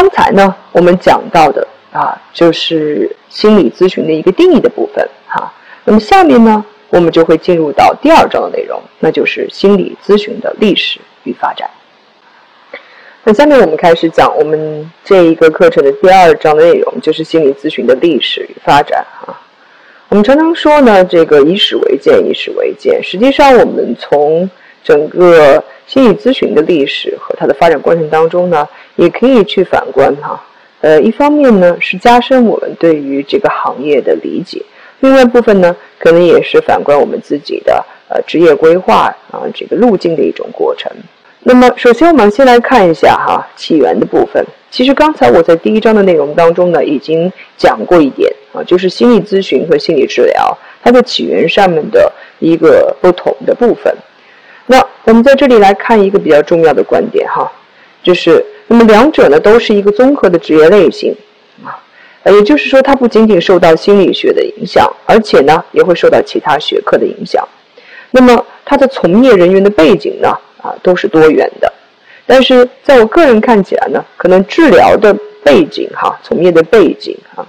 刚才呢，我们讲到的啊，就是心理咨询的一个定义的部分哈。那么下面呢，我们就会进入到第二章的内容，那就是心理咨询的历史与发展。那下面我们开始讲我们这一个课程的第二章的内容，就是心理咨询的历史与发展哈。我们常常说呢，这个以史为鉴，以史为鉴。实际上，我们从整个心理咨询的历史和它的发展过程当中呢，也可以去反观哈。呃，一方面呢是加深我们对于这个行业的理解，另外部分呢可能也是反观我们自己的呃职业规划啊这个路径的一种过程。那么，首先我们先来看一下哈起源的部分。其实刚才我在第一章的内容当中呢已经讲过一点啊，就是心理咨询和心理治疗它的起源上面的一个不同的部分。那我们在这里来看一个比较重要的观点哈，就是那么两者呢都是一个综合的职业类型啊，也就是说它不仅仅受到心理学的影响，而且呢也会受到其他学科的影响。那么它的从业人员的背景呢啊都是多元的，但是在我个人看起来呢，可能治疗的背景哈，从业的背景哈。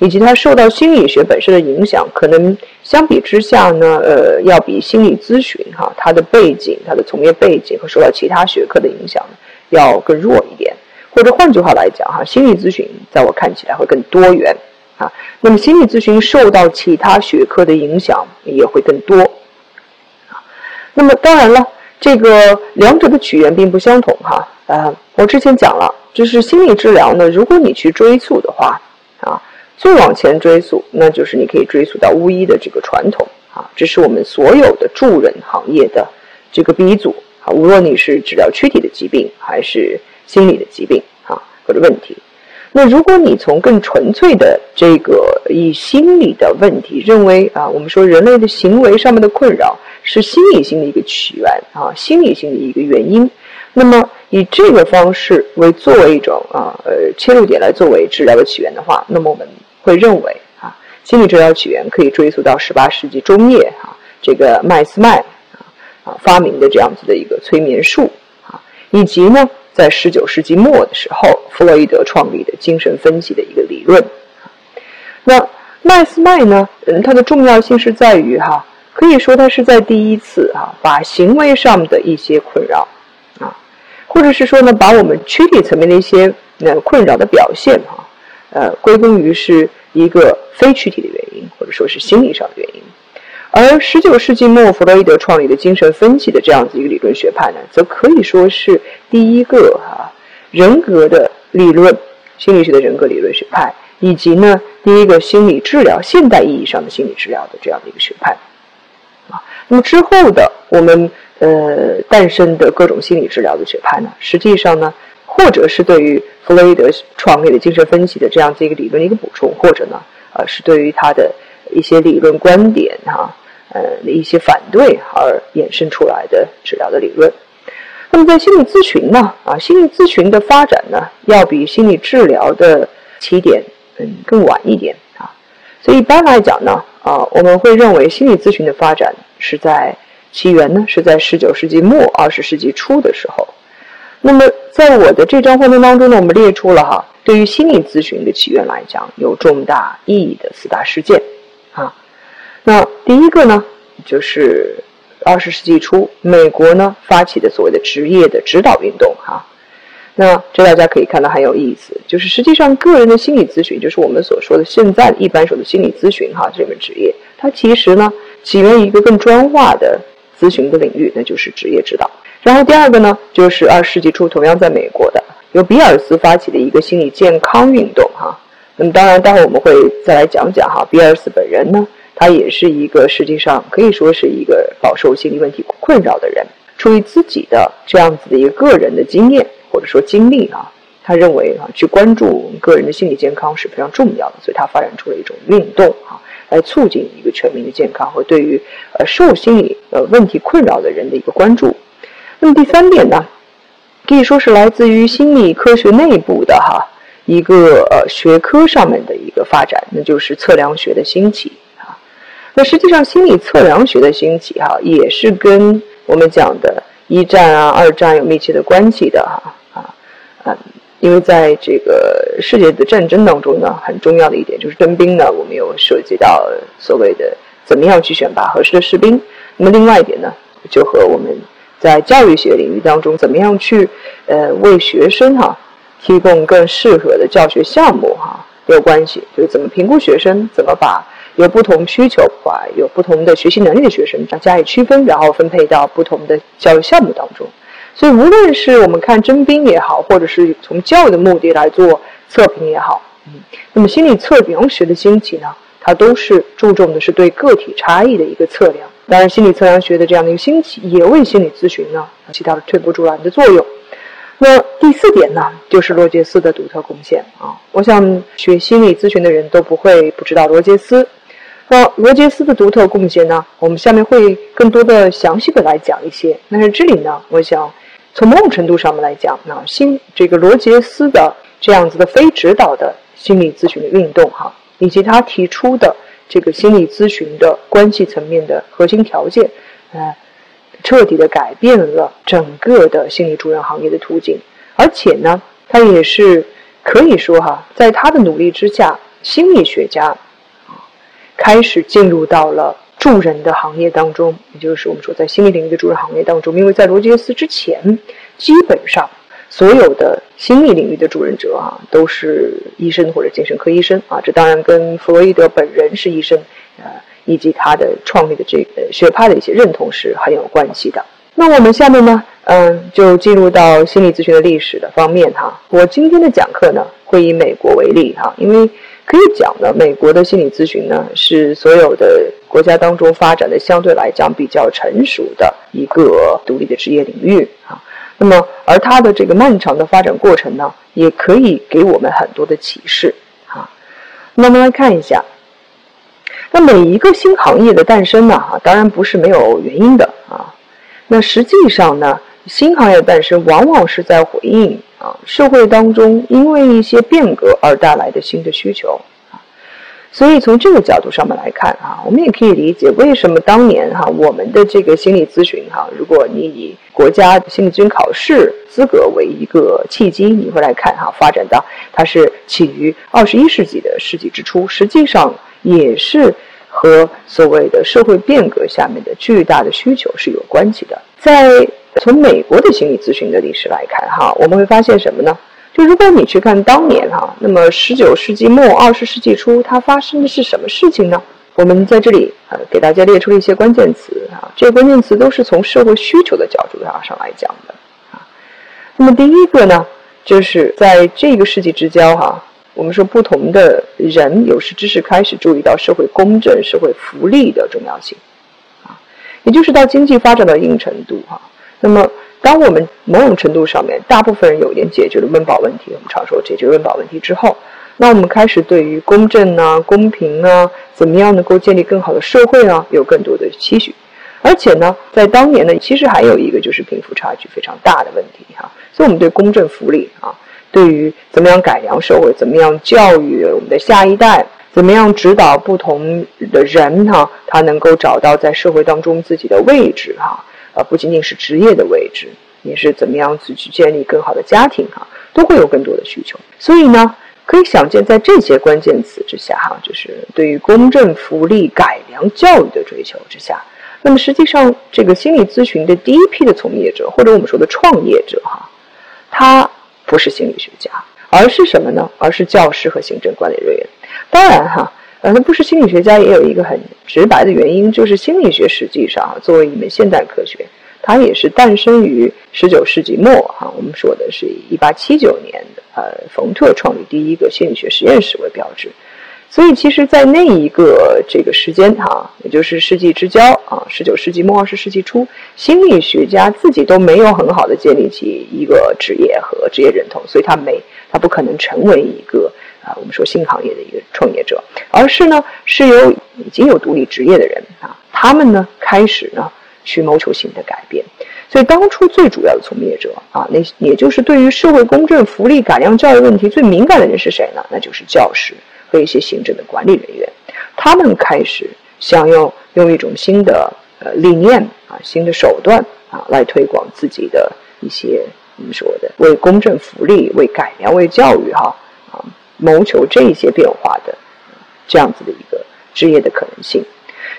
以及它受到心理学本身的影响，可能相比之下呢，呃，要比心理咨询哈，它的背景、它的从业背景和受到其他学科的影响要更弱一点。或者换句话来讲哈，心理咨询在我看起来会更多元啊。那么心理咨询受到其他学科的影响也会更多啊。那么当然了，这个两者的起源并不相同哈。呃，我之前讲了，就是心理治疗呢，如果你去追溯的话最。往前追溯，那就是你可以追溯到巫医的这个传统啊，这是我们所有的助人行业的这个鼻祖啊。无论你是治疗躯体的疾病，还是心理的疾病啊或者问题，那如果你从更纯粹的这个以心理的问题认为啊，我们说人类的行为上面的困扰是心理性的一个起源啊，心理性的一个原因，那么以这个方式为作为一种啊呃切入点来作为治疗的起源的话，那么我们。会认为啊，心理治疗起源可以追溯到十八世纪中叶啊，这个麦斯麦啊啊发明的这样子的一个催眠术啊，以及呢，在十九世纪末的时候，弗洛伊德创立的精神分析的一个理论。那麦斯麦呢，嗯，它的重要性是在于哈，可以说它是在第一次啊，把行为上的一些困扰啊，或者是说呢，把我们躯体层面的一些那困扰的表现哈。呃，归功于是一个非躯体的原因，或者说是心理上的原因。而十九世纪末，弗洛伊德创立的精神分析的这样子一个理论学派呢，则可以说是第一个哈人格的理论，心理学的人格理论学派，以及呢第一个心理治疗现代意义上的心理治疗的这样的一个学派。啊，那么之后的我们呃诞生的各种心理治疗的学派呢，实际上呢。或者是对于弗洛伊德创立的精神分析的这样子一个理论的一个补充，或者呢，呃，是对于他的一些理论观点哈，呃，一些反对而衍生出来的治疗的理论。那么在心理咨询呢，啊，心理咨询的发展呢，要比心理治疗的起点嗯更晚一点啊。所以一般来讲呢，啊，我们会认为心理咨询的发展是在起源呢是在十九世纪末二十世纪初的时候。那么，在我的这张画面当中呢，我们列出了哈，对于心理咨询的起源来讲，有重大意义的四大事件，啊，那第一个呢，就是二十世纪初美国呢发起的所谓的职业的指导运动，哈，那这大家可以看到很有意思，就是实际上个人的心理咨询，就是我们所说的现在一般说的心理咨询，哈，这门职业，它其实呢起源于一个更专化的咨询的领域，那就是职业指导。然后第二个呢，就是二十世纪初同样在美国的由比尔斯发起的一个心理健康运动哈。那么当然，待会我们会再来讲讲哈。比尔斯本人呢，他也是一个实际上可以说是一个饱受心理问题困扰的人。出于自己的这样子的一个个人的经验或者说经历啊，他认为啊，去关注个人的心理健康是非常重要的，所以他发展出了一种运动啊，来促进一个全民的健康和对于呃受心理呃问题困扰的人的一个关注。那么第三点呢，可以说是来自于心理科学内部的哈一个呃学科上面的一个发展，那就是测量学的兴起啊。那实际上心理测量学的兴起哈，也是跟我们讲的一战啊、二战有密切的关系的哈啊啊。因为在这个世界的战争当中呢，很重要的一点就是征兵呢，我们有涉及到所谓的怎么样去选拔合适的士兵。那么另外一点呢，就和我们在教育学领域当中怎么样去呃为学生哈提供更适合的教学项目哈有关系，就是怎么评估学生，怎么把有不同需求啊有不同的学习能力的学生加以区分，然后分配到不同的教育项目当中。所以，无论是我们看征兵也好，或者是从教育的目的来做测评也好，嗯，那么心理测评学的兴起呢，它都是注重的是对个体差异的一个测量。当然，心理测量学的这样的一个兴起，也为心理咨询呢起到了推波助澜的作用。那第四点呢，就是罗杰斯的独特贡献啊。我想学心理咨询的人都不会不知道罗杰斯。那罗杰斯的独特贡献呢，我们下面会更多的详细的来讲一些。但是这里呢，我想。从某种程度上面来讲，那心这个罗杰斯的这样子的非指导的心理咨询的运动哈，以及他提出的这个心理咨询的关系层面的核心条件，呃，彻底的改变了整个的心理助人行业的途径，而且呢，他也是可以说哈，在他的努力之下，心理学家啊开始进入到了。助人的行业当中，也就是我们说在心理领域的助人行业当中，因为在罗杰斯之前，基本上所有的心理领域的主任者啊，都是医生或者精神科医生啊。这当然跟弗洛伊德本人是医生，呃，以及他的创立的这个学派的一些认同是很有关系的。那我们下面呢，嗯，就进入到心理咨询的历史的方面哈。我今天的讲课呢，会以美国为例哈，因为。可以讲呢，美国的心理咨询呢是所有的国家当中发展的相对来讲比较成熟的一个独立的职业领域啊。那么，而它的这个漫长的发展过程呢，也可以给我们很多的启示啊。那么来看一下，那每一个新行业的诞生呢，哈，当然不是没有原因的啊。那实际上呢，新行业诞生往往是在回应。啊，社会当中因为一些变革而带来的新的需求，所以从这个角度上面来看啊，我们也可以理解为什么当年哈我们的这个心理咨询哈，如果你以国家心理咨询考试资格为一个契机，你会来看哈，发展到它是起于二十一世纪的世纪之初，实际上也是和所谓的社会变革下面的巨大的需求是有关系的，在。从美国的心理咨询的历史来看，哈，我们会发现什么呢？就如果你去看当年哈，那么十九世纪末二十世纪初，它发生的是什么事情呢？我们在这里呃给大家列出了一些关键词啊，这些关键词都是从社会需求的角度上上来讲的啊。那么第一个呢，就是在这个世纪之交哈，我们说不同的人有识之士开始注意到社会公正、社会福利的重要性啊，也就是到经济发展到一定程度哈。那么，当我们某种程度上面，大部分人有一点解决了温饱问题，我们常说解决温饱问题之后，那我们开始对于公正啊、公平啊，怎么样能够建立更好的社会啊，有更多的期许。而且呢，在当年呢，其实还有一个就是贫富差距非常大的问题哈。所以，我们对公正福利啊，对于怎么样改良社会，怎么样教育我们的下一代，怎么样指导不同的人哈，他能够找到在社会当中自己的位置哈。不仅仅是职业的位置，也是怎么样子去建立更好的家庭哈，都会有更多的需求。所以呢，可以想见，在这些关键词之下哈，就是对于公正、福利、改良教育的追求之下，那么实际上这个心理咨询的第一批的从业者，或者我们说的创业者哈，他不是心理学家，而是什么呢？而是教师和行政管理人员。当然哈。反正不是心理学家也有一个很直白的原因，就是心理学实际上作为一门现代科学，它也是诞生于十九世纪末哈。我们说的是一八七九年的，呃，冯特创立第一个心理学实验室为标志。所以，其实，在那一个这个时间哈，也就是世纪之交啊，十九世纪末二十世纪初，心理学家自己都没有很好的建立起一个职业和职业认同，所以他没，他不可能成为一个。啊，我们说新行业的一个创业者，而是呢是由已经有独立职业的人啊，他们呢开始呢去谋求新的改变。所以当初最主要的从业者啊，那也就是对于社会公正、福利、改良教育问题最敏感的人是谁呢？那就是教师和一些行政的管理人员。他们开始想要用一种新的呃理念啊、新的手段啊来推广自己的一些我们说的为公正福利、为改良、为教育哈，谋求这一些变化的这样子的一个职业的可能性。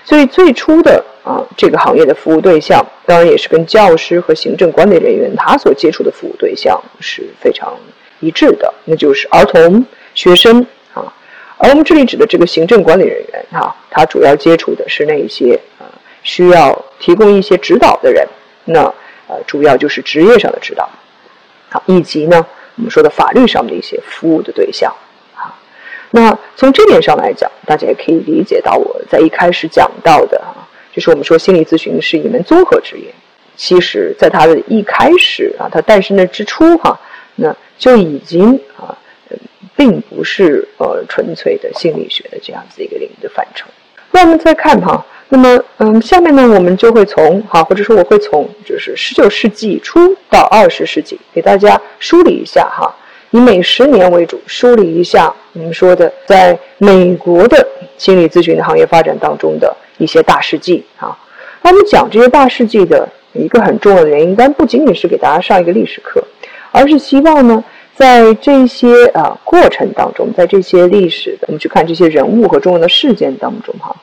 所以最初的啊这个行业的服务对象，当然也是跟教师和行政管理人员他所接触的服务对象是非常一致的，那就是儿童、学生啊。而我们这里指的这个行政管理人员哈，他主要接触的是那一些啊需要提供一些指导的人，那。呃，主要就是职业上的指导，好，以及呢，我们说的法律上的一些服务的对象，那从这点上来讲，大家也可以理解到我在一开始讲到的啊，就是我们说心理咨询是一门综合职业，其实在它的一开始啊，它诞生的之初哈，那就已经啊，并不是呃纯粹的心理学的这样子一个领域的范畴。那我们再看哈。那么，嗯，下面呢，我们就会从哈，或者说我会从就是十九世纪初到二十世纪，给大家梳理一下哈，以每十年为主，梳理一下我们说的在美国的心理咨询的行业发展当中的一些大事记啊。那我们讲这些大事记的一个很重要的原因，但不仅仅是给大家上一个历史课，而是希望呢，在这些啊过程当中，在这些历史的我们去看这些人物和重要的事件当中哈。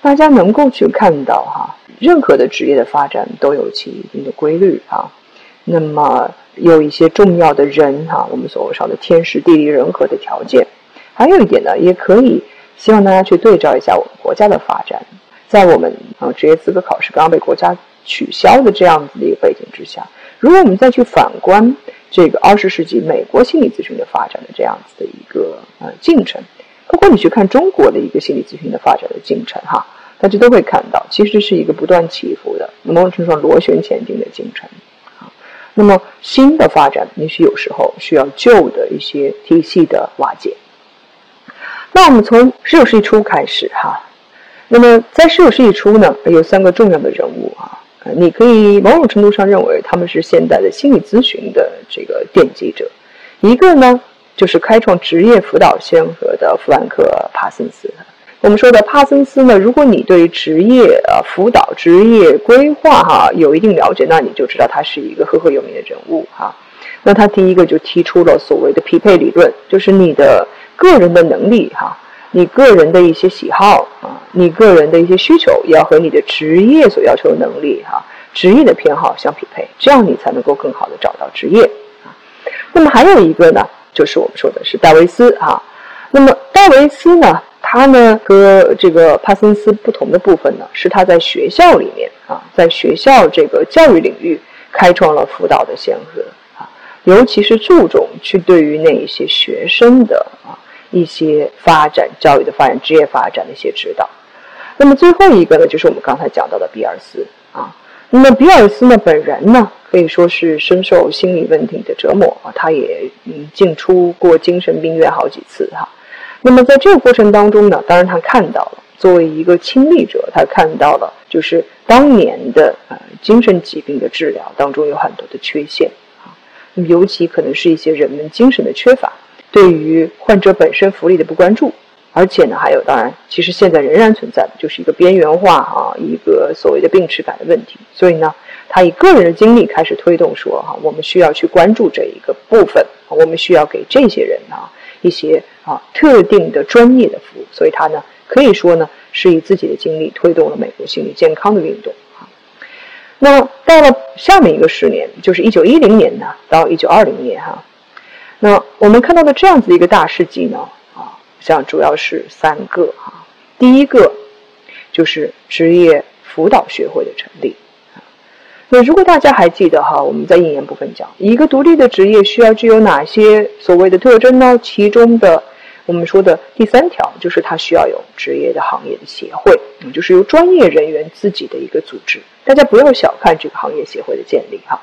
大家能够去看到哈，任何的职业的发展都有其一定的规律啊。那么有一些重要的人哈，我们所谓说的天时地利人和的条件。还有一点呢，也可以希望大家去对照一下我们国家的发展，在我们啊职业资格考试刚刚被国家取消的这样子的一个背景之下，如果我们再去反观这个二十世纪美国心理咨询的发展的这样子的一个呃进程，包括你去看中国的一个心理咨询的发展的进程哈。大家都会看到，其实是一个不断起伏的，某种程度上螺旋前进的进程。那么新的发展，也许有时候需要旧的一些体系的瓦解。那我们从十九世纪初开始哈，那么在十九世纪初呢，有三个重要的人物啊，你可以某种程度上认为他们是现代的心理咨询的这个奠基者。一个呢，就是开创职业辅导先河的弗兰克·帕森斯。我们说的帕森斯呢，如果你对职业呃辅导、职业规划哈有一定了解，那你就知道他是一个赫赫有名的人物哈。那他第一个就提出了所谓的匹配理论，就是你的个人的能力哈，你个人的一些喜好啊，你个人的一些需求，也要和你的职业所要求的能力哈、职业的偏好相匹配，这样你才能够更好的找到职业啊。那么还有一个呢，就是我们说的是戴维斯哈。那么戴维斯呢？他呢和这个帕森斯不同的部分呢，是他在学校里面啊，在学校这个教育领域开创了辅导的先河啊，尤其是注重去对于那一些学生的啊一些发展、教育的发展、职业发展的一些指导。那么最后一个呢，就是我们刚才讲到的比尔斯啊。那么比尔斯呢本人呢，可以说是深受心理问题的折磨啊，他也嗯进出过精神病院好几次哈。那么在这个过程当中呢，当然他看到了，作为一个亲历者，他看到了就是当年的呃精神疾病的治疗当中有很多的缺陷啊，那么尤其可能是一些人们精神的缺乏，对于患者本身福利的不关注，而且呢还有当然其实现在仍然存在的就是一个边缘化啊，一个所谓的病耻感的问题，所以呢他以个人的经历开始推动说哈，我们需要去关注这一个部分，我们需要给这些人啊。一些啊特定的专业的服务，所以他呢可以说呢是以自己的经历推动了美国心理健康的运动啊。那到了下面一个十年，就是一九一零年呢到一九二零年哈，那我们看到的这样子一个大事记呢啊，像主要是三个哈，第一个就是职业辅导学会的成立。那如果大家还记得哈，我们在引言部分讲，一个独立的职业需要具有哪些所谓的特征呢？其中的我们说的第三条就是它需要有职业的行业的协会，嗯，就是由专业人员自己的一个组织。大家不要小看这个行业协会的建立哈。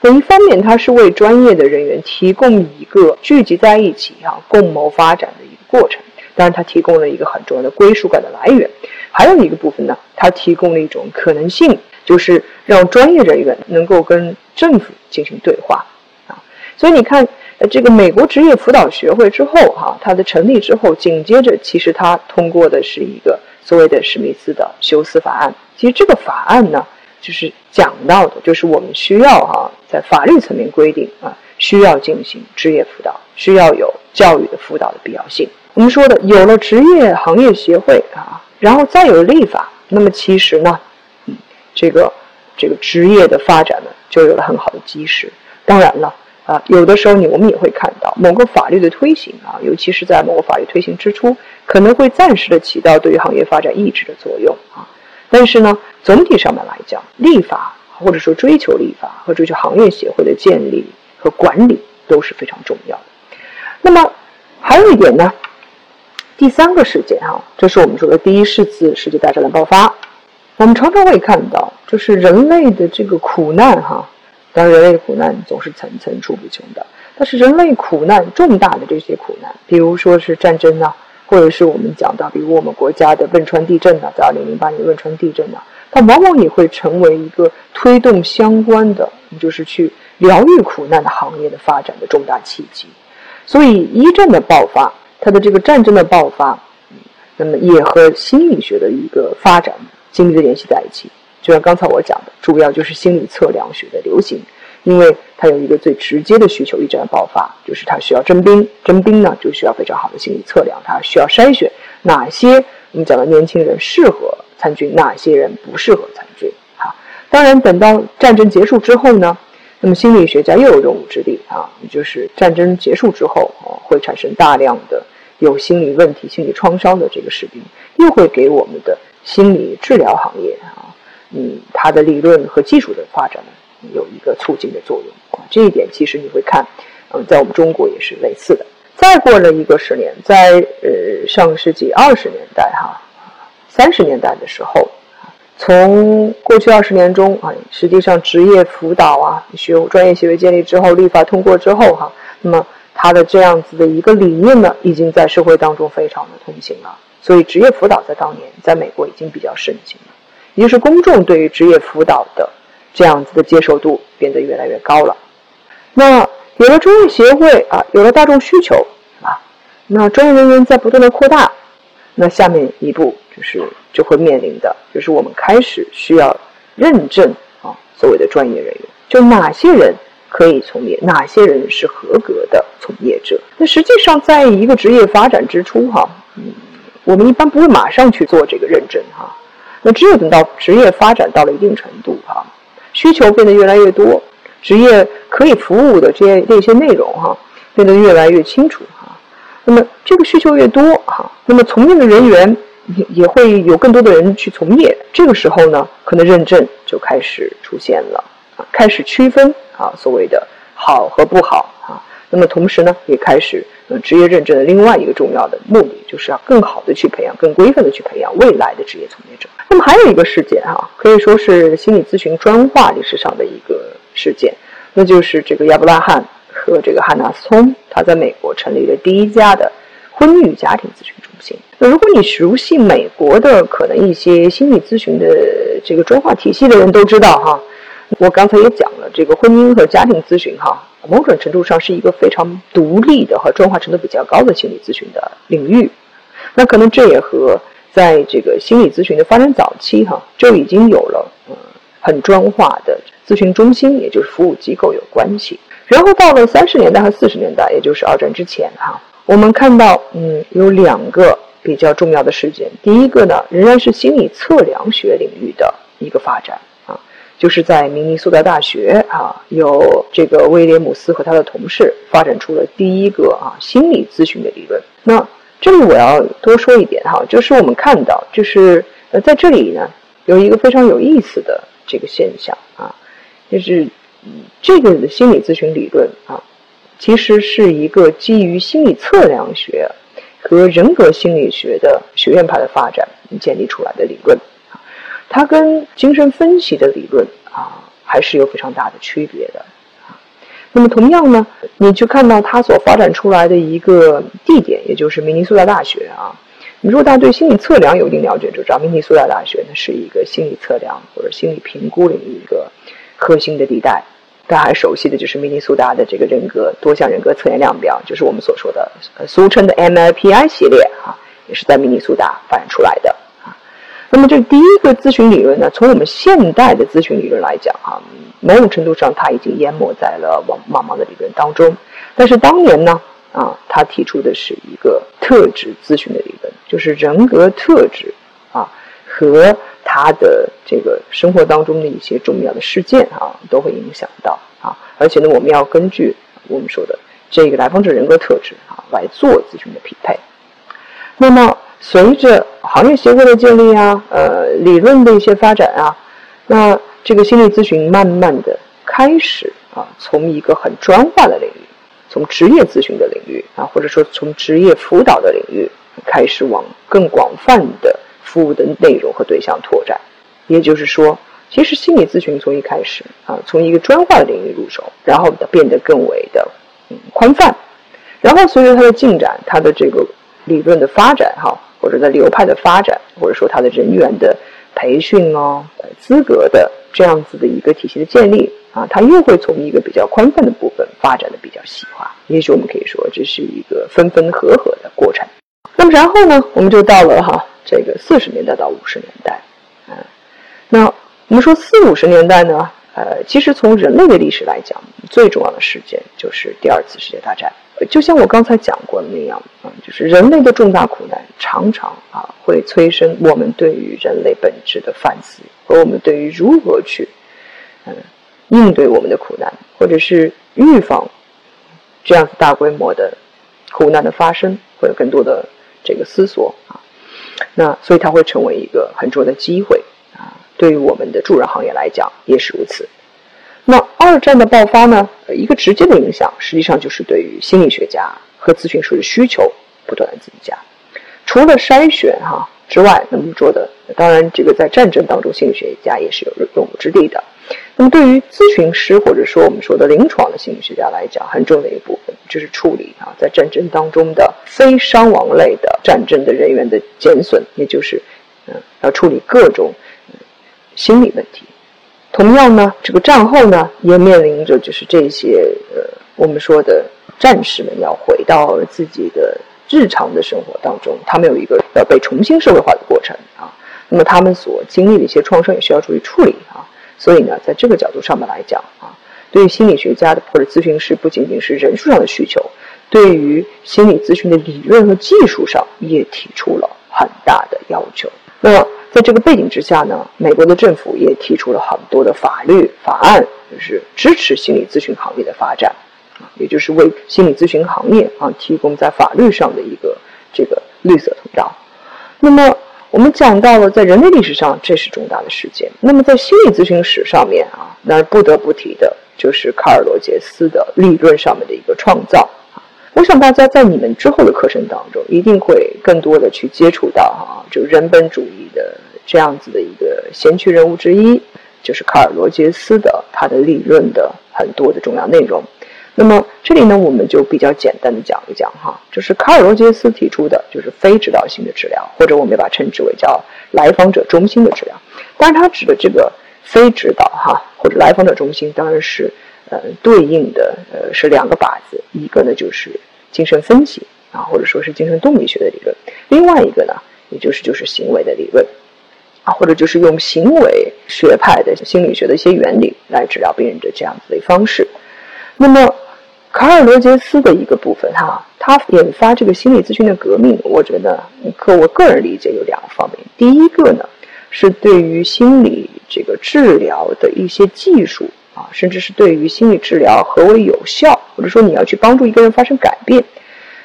那一方面，它是为专业的人员提供一个聚集在一起哈，共谋发展的一个过程。当然，它提供了一个很重要的归属感的来源。还有一个部分呢，它提供了一种可能性。就是让专业人员能够跟政府进行对话，啊，所以你看，呃，这个美国职业辅导学会之后，哈，它的成立之后，紧接着其实它通过的是一个所谓的史密斯的休斯法案。其实这个法案呢，就是讲到的，就是我们需要哈，在法律层面规定啊，需要进行职业辅导，需要有教育的辅导的必要性。我们说的有了职业行业协会啊，然后再有立法，那么其实呢，这个这个职业的发展呢，就有了很好的基石。当然了，啊，有的时候你我们也会看到某个法律的推行啊，尤其是在某个法律推行之初，可能会暂时的起到对于行业发展抑制的作用啊。但是呢，总体上面来讲，立法或者说追求立法和追求行业协会的建立和管理都是非常重要的。那么还有一点呢。第三个事件哈，这是我们说的第一次世界大战的爆发。我们常常会看到，就是人类的这个苦难哈，当然人类的苦难总是层层出不穷的。但是人类苦难重大的这些苦难，比如说是战争啊，或者是我们讲到，比如我们国家的汶川地震啊，在二零零八年汶川地震啊，它往往也会成为一个推动相关的，就是去疗愈苦难的行业的发展的重大契机。所以一战的爆发。它的这个战争的爆发，那么也和心理学的一个发展紧密的联系在一起。就像刚才我讲的，主要就是心理测量学的流行，因为它有一个最直接的需求，一战爆发就是它需要征兵，征兵呢就需要非常好的心理测量，它需要筛选哪些我们讲的年轻人适合参军，哪些人不适合参军。哈，当然等到战争结束之后呢。那么心理学家又有用武之地啊，就是战争结束之后啊，会产生大量的有心理问题、心理创伤的这个士兵，又会给我们的心理治疗行业啊，嗯，它的理论和技术的发展呢，有一个促进的作用啊。这一点其实你会看，嗯，在我们中国也是类似的。再过了一个十年，在呃上个世纪二十年代哈，三十年代的时候。从过去二十年中啊，实际上职业辅导啊，学专业协会建立之后，立法通过之后哈，那么它的这样子的一个理念呢，已经在社会当中非常的通行了。所以职业辅导在当年在美国已经比较盛行了，也就是公众对于职业辅导的这样子的接受度变得越来越高了。那有了专业协会啊，有了大众需求啊，那专业人员在不断的扩大，那下面一步就是。就会面临的就是我们开始需要认证啊，所谓的专业人员，就哪些人可以从业，哪些人是合格的从业者。那实际上，在一个职业发展之初，哈，嗯，我们一般不会马上去做这个认证，哈。那只有等到职业发展到了一定程度，哈，需求变得越来越多，职业可以服务的这些那些内容，哈，变得越来越清楚，哈。那么这个需求越多，哈，那么从业的人员。也也会有更多的人去从业，这个时候呢，可能认证就开始出现了啊，开始区分啊，所谓的好和不好。那么同时呢，也开始呃，职业认证的另外一个重要的目的，就是要更好的去培养、更规范的去培养未来的职业从业者。那么还有一个事件哈，可以说是心理咨询专化历史上的一个事件，那就是这个亚伯拉罕和这个汉纳斯通，他在美国成立了第一家的婚育家庭咨询中心。那如果你熟悉美国的可能一些心理咨询的这个专化体系的人都知道哈，我刚才也讲了，这个婚姻和家庭咨询哈，某种程度上是一个非常独立的和专化程度比较高的心理咨询的领域。那可能这也和在这个心理咨询的发展早期哈，就已经有了嗯很专化的咨询中心，也就是服务机构有关系。然后到了三十年代和四十年代，也就是二战之前哈，我们看到嗯有两个。比较重要的事件，第一个呢，仍然是心理测量学领域的一个发展，就是在明尼苏达大学啊，有这个威廉姆斯和他的同事发展出了第一个啊心理咨询的理论。那这里我要多说一点哈，就是我们看到，就是呃在这里呢，有一个非常有意思的这个现象啊，就是这个心理咨询理论啊，其实是一个基于心理测量学。和人格心理学的学院派的发展建立出来的理论，它跟精神分析的理论啊还是有非常大的区别的啊。那么同样呢，你去看到它所发展出来的一个地点，也就是明尼苏达大学啊。如果大家对心理测量有一定了解，就知道明尼苏达大学呢是一个心理测量或者心理评估领域一个核心的地带。大家还熟悉的就是明尼苏达的这个人格多项人格测验量表，就是我们所说的俗称的 MIPI 系列啊，也是在明尼苏达发展出来的。那么这第一个咨询理论呢，从我们现代的咨询理论来讲，哈，某种程度上它已经淹没在了茫茫茫的理论当中。但是当年呢，啊，他提出的是一个特质咨询的理论，就是人格特质啊和他的这个生活当中的一些重要的事件啊，都会影响到啊。而且呢，我们要根据我们说的这个来访者人格特质啊来做咨询的匹配。那么。随着行业协会的建立啊，呃，理论的一些发展啊，那这个心理咨询慢慢的开始啊，从一个很专化的领域，从职业咨询的领域啊，或者说从职业辅导的领域，开始往更广泛的服务的内容和对象拓展。也就是说，其实心理咨询从一开始啊，从一个专化的领域入手，然后变得更为的嗯宽泛，然后随着它的进展，它的这个理论的发展哈。或者在流派的发展，或者说他的人员的培训哦，呃资格的这样子的一个体系的建立啊，它又会从一个比较宽泛的部分发展的比较细化。也许我们可以说这是一个分分合合的过程。那么然后呢，我们就到了哈这个四十年代到五十年代，嗯，那我们说四五十年代呢，呃，其实从人类的历史来讲，最重要的事件就是第二次世界大战。就像我刚才讲过的那样，啊，就是人类的重大苦难常常啊会催生我们对于人类本质的反思，和我们对于如何去嗯应对我们的苦难，或者是预防这样子大规模的苦难的发生，会有更多的这个思索啊。那所以它会成为一个很重要的机会啊，对于我们的助人行业来讲也是如此。那二战的爆发呢？一个直接的影响，实际上就是对于心理学家和咨询师的需求不断的增加。除了筛选哈之外，那么说的，当然这个在战争当中，心理学家也是有用武之地的。那么对于咨询师或者说我们说的临床的心理学家来讲，很重要的一部分就是处理啊在战争当中的非伤亡类的战争的人员的减损，也就是嗯要处理各种心理问题。同样呢，这个战后呢，也面临着就是这些呃，我们说的战士们要回到自己的日常的生活当中，他们有一个要被重新社会化的过程啊。那么他们所经历的一些创伤也需要注意处理啊。所以呢，在这个角度上面来讲啊，对于心理学家的或者咨询师，不仅仅是人数上的需求，对于心理咨询的理论和技术上也提出了很大的要求。那么。在这个背景之下呢，美国的政府也提出了很多的法律法案，就是支持心理咨询行业的发展，啊，也就是为心理咨询行业啊提供在法律上的一个这个绿色通道。那么我们讲到了在人类历史上这是重大的事件，那么在心理咨询史上面啊，那不得不提的就是卡尔罗杰斯的理论上面的一个创造。我想大家在你们之后的课程当中，一定会更多的去接触到哈，就人本主义的这样子的一个先驱人物之一，就是卡尔罗杰斯的他的理论的很多的重要内容。那么这里呢，我们就比较简单的讲一讲哈，就是卡尔罗杰斯提出的就是非指导性的治疗，或者我们也把称之为叫来访者中心的治疗。当然，他指的这个非指导哈，或者来访者中心，当然是。呃，对应的呃是两个靶子，一个呢就是精神分析啊，或者说是精神动力学的理论；另外一个呢，也就是就是行为的理论啊，或者就是用行为学派的心理学的一些原理来治疗病人的这样子的方式。那么，卡尔罗杰斯的一个部分哈，他引发这个心理咨询的革命，我觉得可我个人理解有两个方面。第一个呢，是对于心理这个治疗的一些技术。啊，甚至是对于心理治疗何为有效，或者说你要去帮助一个人发生改变，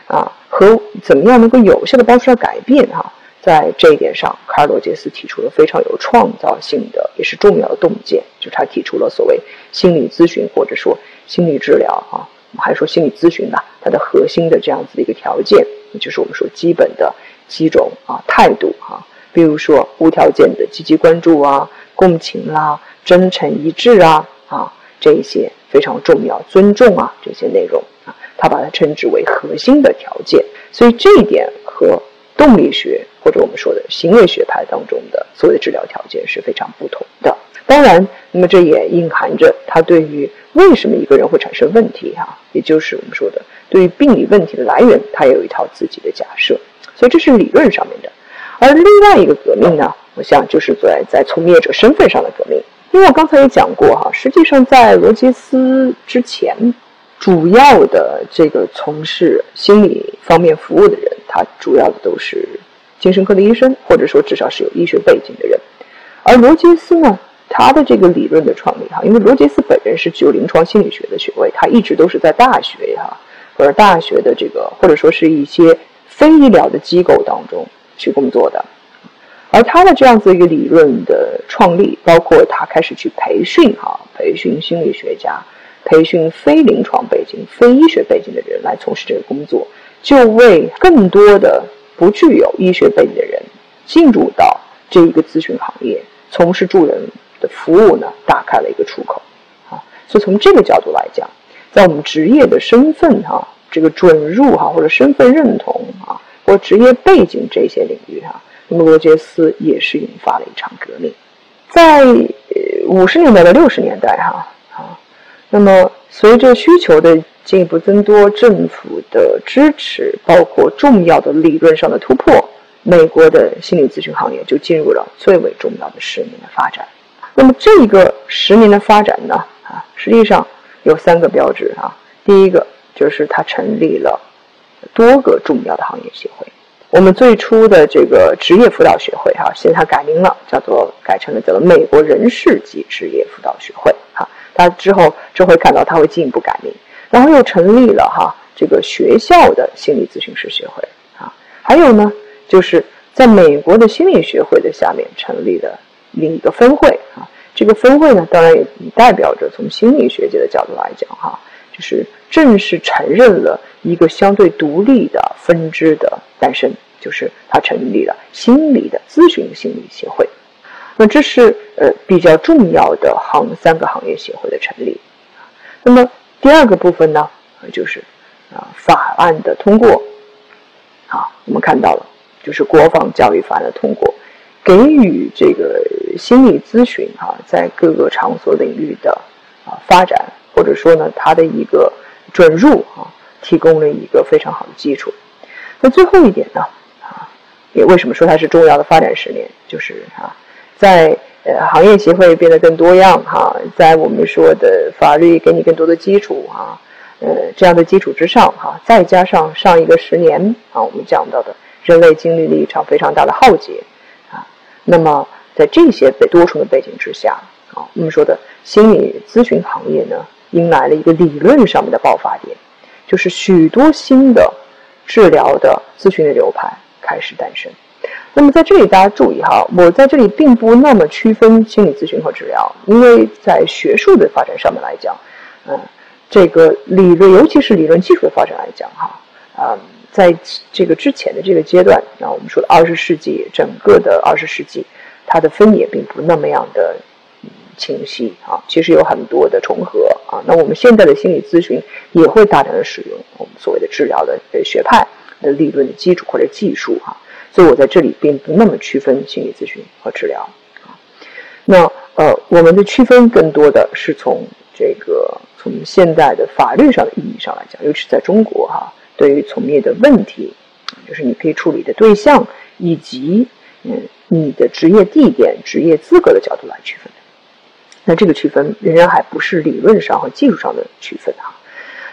啊，和怎么样能够有效的帮助他改变，哈，在这一点上，卡尔罗杰斯提出了非常有创造性的，也是重要的洞见，就是他提出了所谓心理咨询或者说心理治疗，啊，我们还说心理咨询吧，它的核心的这样子的一个条件，也就是我们说基本的几种啊态度，哈，比如说无条件的积极关注啊，共情啦，真诚一致啊。啊，这一些非常重要，尊重啊，这些内容啊，他把它称之为核心的条件。所以这一点和动力学或者我们说的行为学派当中的所谓的治疗条件是非常不同的。当然，那么这也隐含着他对于为什么一个人会产生问题哈，也就是我们说的对于病理问题的来源，他也有一套自己的假设。所以这是理论上面的。而另外一个革命呢，我想就是在在从业者身份上的革命。因为我刚才也讲过哈，实际上在罗杰斯之前，主要的这个从事心理方面服务的人，他主要的都是精神科的医生，或者说至少是有医学背景的人。而罗杰斯呢，他的这个理论的创立哈，因为罗杰斯本人是具有临床心理学的学位，他一直都是在大学哈或者大学的这个或者说是一些非医疗的机构当中去工作的。而他的这样子一个理论的创立，包括他开始去培训哈，培训心理学家，培训非临床背景、非医学背景的人来从事这个工作，就为更多的不具有医学背景的人进入到这一个咨询行业，从事助人的服务呢，打开了一个出口啊。所以从这个角度来讲，在我们职业的身份哈，这个准入哈，或者身份认同啊，或职业背景这些领域哈。那么罗杰斯也是引发了一场革命，在五十年代到六十年代，哈啊，那么随着需求的进一步增多，政府的支持，包括重要的理论上的突破，美国的心理咨询行业就进入了最为重要的十年的发展。那么这个十年的发展呢，啊，实际上有三个标志啊，第一个就是他成立了多个重要的行业协会。我们最初的这个职业辅导学会哈，现在它改名了，叫做改成了叫做美国人事及职业辅导学会哈。它之后这会看到它会进一步改名，然后又成立了哈这个学校的心理咨询师学会啊。还有呢，就是在美国的心理学会的下面成立的另一个分会啊。这个分会呢，当然也代表着从心理学界的角度来讲哈，就是正式承认了一个相对独立的分支的诞生。就是他成立了心理的咨询心理协会，那这是呃比较重要的行三个行业协会的成立。那么第二个部分呢，就是啊法案的通过，啊我们看到了，就是国防教育法案的通过，给予这个心理咨询啊在各个场所领域的啊发展，或者说呢它的一个准入啊，提供了一个非常好的基础。那最后一点呢？也为什么说它是重要的发展十年？就是啊，在呃行业协会变得更多样哈，在我们说的法律给你更多的基础哈，呃这样的基础之上哈，再加上上一个十年啊，我们讲到的人类经历了一场非常大的浩劫啊，那么在这些被多重的背景之下啊，我们说的心理咨询行业呢，迎来了一个理论上面的爆发点，就是许多新的治疗的咨询的流派。开始诞生。那么在这里，大家注意哈，我在这里并不那么区分心理咨询和治疗，因为在学术的发展上面来讲，嗯，这个理论，尤其是理论技术的发展来讲哈，啊，在这个之前的这个阶段，那我们说的二十世纪，整个的二十世纪，它的分野并不那么样的清晰啊，其实有很多的重合啊。那我们现在的心理咨询也会大量的使用我们所谓的治疗的学派。的理论的基础或者技术哈，所以我在这里并不那么区分心理咨询和治疗啊。那呃，我们的区分更多的是从这个从现在的法律上的意义上来讲，尤其是在中国哈，对于从业的问题，就是你可以处理的对象以及嗯你的职业地点、职业资格的角度来区分。那这个区分仍然还不是理论上和技术上的区分哈。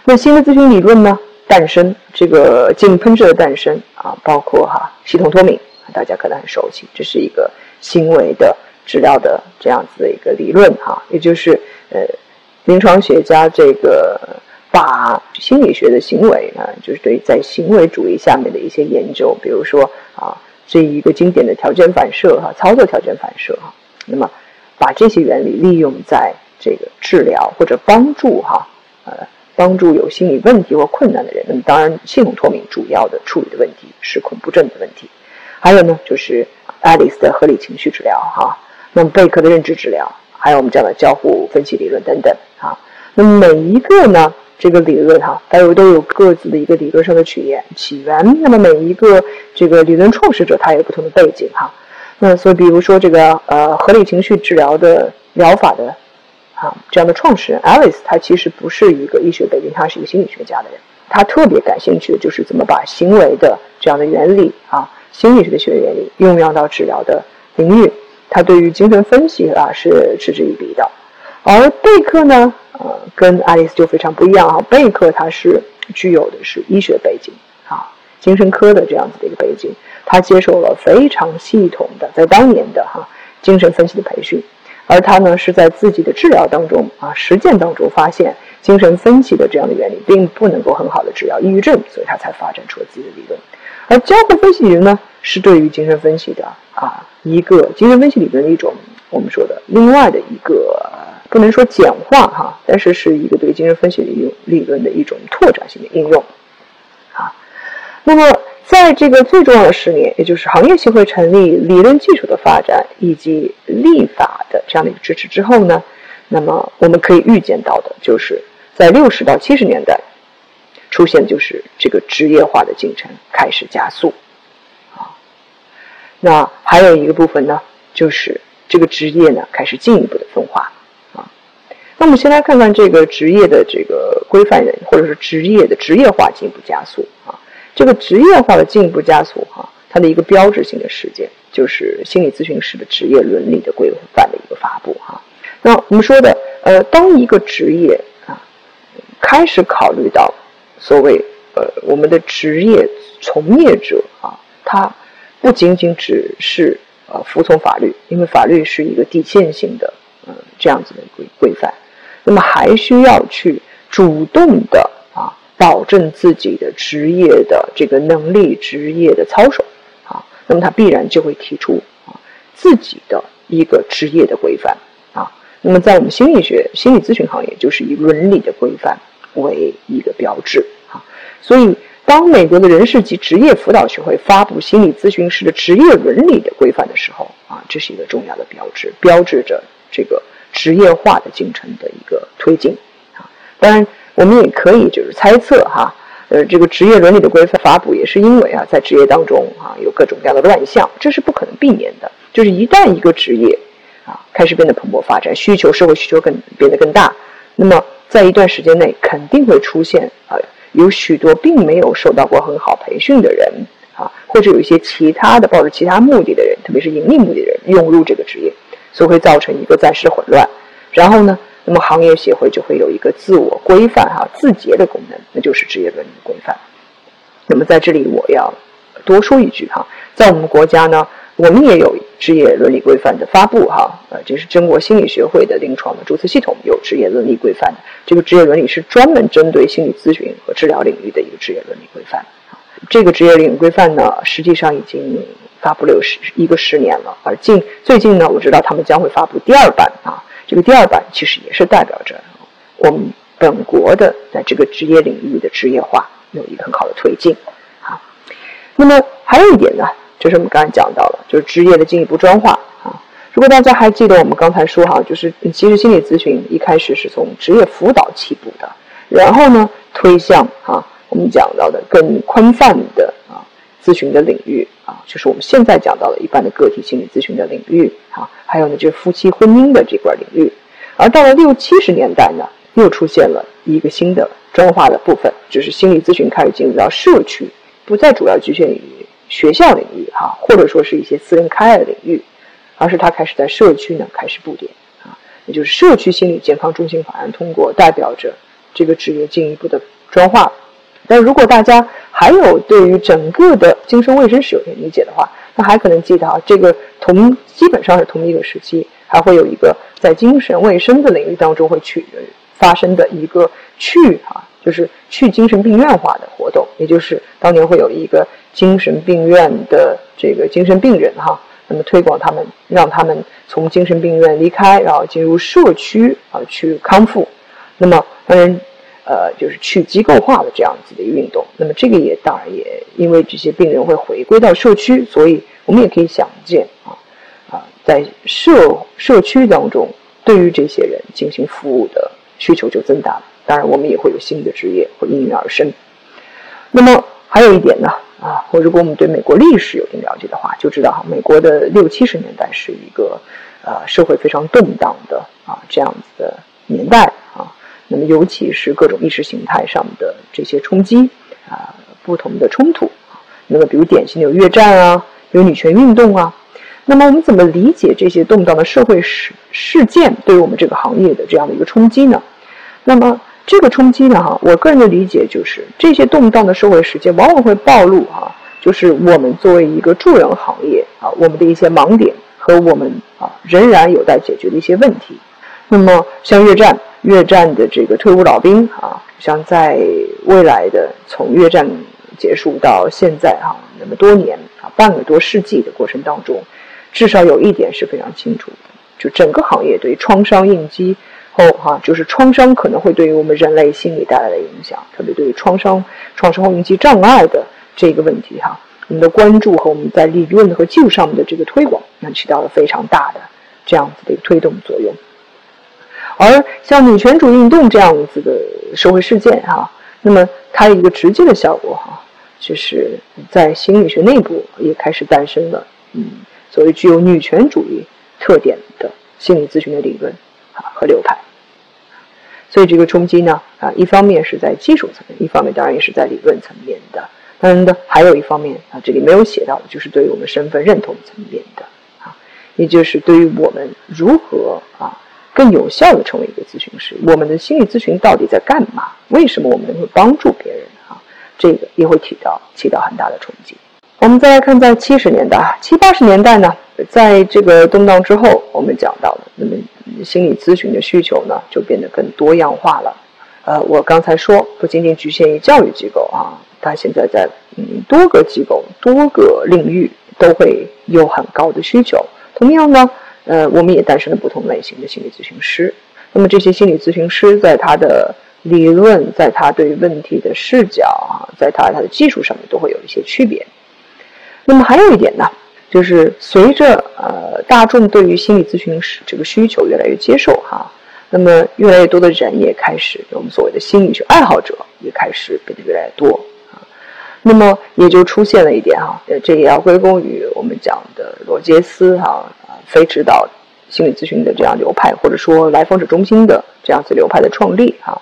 那心理咨询理论呢？诞生这个井喷射的诞生啊，包括哈系统脱敏，大家可能很熟悉，这是一个行为的治疗的这样子的一个理论哈，也就是呃临床学家这个把心理学的行为啊，就是对在行为主义下面的一些研究，比如说啊这一个经典的条件反射哈，操作条件反射哈，那么把这些原理利用在这个治疗或者帮助哈呃。帮助有心理问题或困难的人。那么，当然，系统脱敏主要的处理的问题是恐怖症的问题。还有呢，就是爱丽丝的合理情绪治疗，哈。那么，贝克的认知治疗，还有我们讲的交互分析理论等等，啊。那么，每一个呢，这个理论哈，都有都有各自的一个理论上的起源起源。那么，每一个这个理论创始者，他有不同的背景，哈。那所以，比如说这个呃，合理情绪治疗的疗法的。啊，这样的创始人 Alice，他其实不是一个医学背景，他是一个心理学家的人。他特别感兴趣的就是怎么把行为的这样的原理啊，心理学的学原理运用到治疗的领域，他对于精神分析啊是嗤之以鼻的。而贝克呢，呃，跟爱丽丝就非常不一样啊。贝克他是具有的是医学背景啊，精神科的这样子的一个背景，他接受了非常系统的在当年的哈精神分析的培训，而他呢是在自己的治疗当中啊实践当中发现精神分析的这样的原理并不能够很好的治疗抑郁症，所以他才发展出了自己的理论。而交互分析理论呢，是对于精神分析的啊一个精神分析理论的一种我们说的另外的一个。不能说简化哈，但是是一个对精神分析理论理论的一种拓展性的应用，啊，那么在这个最重要的十年，也就是行业协会成立、理论技术的发展以及立法的这样的一个支持之后呢，那么我们可以预见到的，就是在六十到七十年代出现，就是这个职业化的进程开始加速，啊，那还有一个部分呢，就是这个职业呢开始进一步的分化。啊那我们，先来看看这个职业的这个规范人，或者是职业的职业化进一步加速。这个职业化的进一步加速哈，它的一个标志性的事件就是心理咨询师的职业伦理的规范的一个发布哈。那我们说的呃，当一个职业啊开始考虑到所谓呃我们的职业从业者啊，他不仅仅只是呃服从法律，因为法律是一个底线性的呃这样子的规规范。那么还需要去主动的，保证自己的职业的这个能力、职业的操守啊。那么他必然就会提出啊自己的一个职业的规范啊。那么在我们心理学、心理咨询行业，就是以伦理的规范为一个标志啊。所以，当美国的人事及职业辅导学会发布心理咨询师的职业伦理的规范的时候啊，这是一个重要的标志，标志着这个。职业化的进程的一个推进，啊，当然我们也可以就是猜测哈，呃，这个职业伦理的规范发布也是因为啊，在职业当中啊有各种各样的乱象，这是不可能避免的。就是一旦一个职业啊开始变得蓬勃发展，需求社会需求更变得更大，那么在一段时间内肯定会出现啊有许多并没有受到过很好培训的人啊，或者有一些其他的抱着其他目的的人，特别是盈利目的的人涌入这个职业。所以会造成一个暂时混乱，然后呢，那么行业协会就会有一个自我规范哈自洁的功能，那就是职业伦理规范。那么在这里我要多说一句哈，在我们国家呢，我们也有职业伦理规范的发布哈，呃，这是中国心理学会的临床的注册系统有职业伦理规范的。这个职业伦理是专门针对心理咨询和治疗领域的一个职业伦理规范。这个职业领域规范呢，实际上已经。发布了有十一个十年了，而近最近呢，我知道他们将会发布第二版啊。这个第二版其实也是代表着我们本国的在这个职业领域的职业化有一个很好的推进啊。那么还有一点呢，就是我们刚才讲到了，就是职业的进一步专化啊。如果大家还记得我们刚才说哈，就是其实心理咨询一开始是从职业辅导起步的，然后呢推向啊我们讲到的更宽泛的啊咨询的领域。就是我们现在讲到的一般的个体心理咨询的领域啊，还有呢，就是夫妻婚姻的这块领域。而到了六七十年代呢，又出现了一个新的专化的部分，就是心理咨询开始进入到社区，不再主要局限于学校领域哈，或者说是一些私人开的领域，而是它开始在社区呢开始布点啊，也就是社区心理健康中心法案通过，代表着这个职业进一步的专化。但如果大家还有对于整个的精神卫生史有点理解的话，那还可能记得啊，这个同基本上是同一个时期，还会有一个在精神卫生的领域当中会去发生的一个去啊，就是去精神病院化的活动，也就是当年会有一个精神病院的这个精神病人哈，那么推广他们，让他们从精神病院离开，然后进入社区啊去康复，那么当然。呃，就是去机构化的这样子的运动，那么这个也当然也因为这些病人会回归到社区，所以我们也可以想见啊啊，在社社区当中，对于这些人进行服务的需求就增大了。当然，我们也会有新的职业会应运而生。那么还有一点呢啊，或如果我们对美国历史有点了解的话，就知道哈，美国的六七十年代是一个呃社会非常动荡的啊这样子的年代啊。那么，尤其是各种意识形态上的这些冲击啊，不同的冲突那么，比如典型的有越战啊，有女权运动啊。那么我们怎么理解这些动荡的社会事事件对于我们这个行业的这样的一个冲击呢？那么这个冲击呢，哈，我个人的理解就是这些动荡的社会事件往往会暴露哈，就是我们作为一个助人行业啊，我们的一些盲点和我们啊仍然有待解决的一些问题。那么像越战，越战的这个退伍老兵啊，像在未来的从越战结束到现在哈那么多年啊半个多世纪的过程当中。至少有一点是非常清楚的，就整个行业对创伤应激后，哈，就是创伤可能会对于我们人类心理带来的影响，特别对于创伤、创伤后应激障碍的这个问题，哈，我们的关注和我们在理论和技术上面的这个推广，那起到了非常大的这样子的一个推动作用。而像女权主义运动这样子的社会事件，哈，那么它一个直接的效果，哈，就是在心理学内部也开始诞生了，嗯。所谓具有女权主义特点的心理咨询的理论啊和流派，所以这个冲击呢啊，一方面是在技术层面，一方面当然也是在理论层面的。当然的，还有一方面啊，这里没有写到的就是对于我们身份认同层面的啊，也就是对于我们如何啊更有效的成为一个咨询师，我们的心理咨询到底在干嘛？为什么我们能够帮助别人啊？这个也会起到起到很大的冲击。我们再来看，在七十年代、七八十年代呢，在这个动荡之后，我们讲到了，那么心理咨询的需求呢，就变得更多样化了。呃，我刚才说，不仅仅局限于教育机构啊，它现在在嗯多个机构、多个领域都会有很高的需求。同样呢，呃，我们也诞生了不同类型的心理咨询师。那么这些心理咨询师在他的理论，在他对问题的视角啊，在他他的技术上面都会有一些区别。那么还有一点呢，就是随着呃大众对于心理咨询师这个需求越来越接受哈，那么越来越多的人也开始，我们所谓的心理学爱好者也开始变得越来越多，那么也就出现了一点哈，这也要归功于我们讲的罗杰斯哈啊非指导心理咨询的这样流派，或者说来访者中心的这样子流派的创立哈，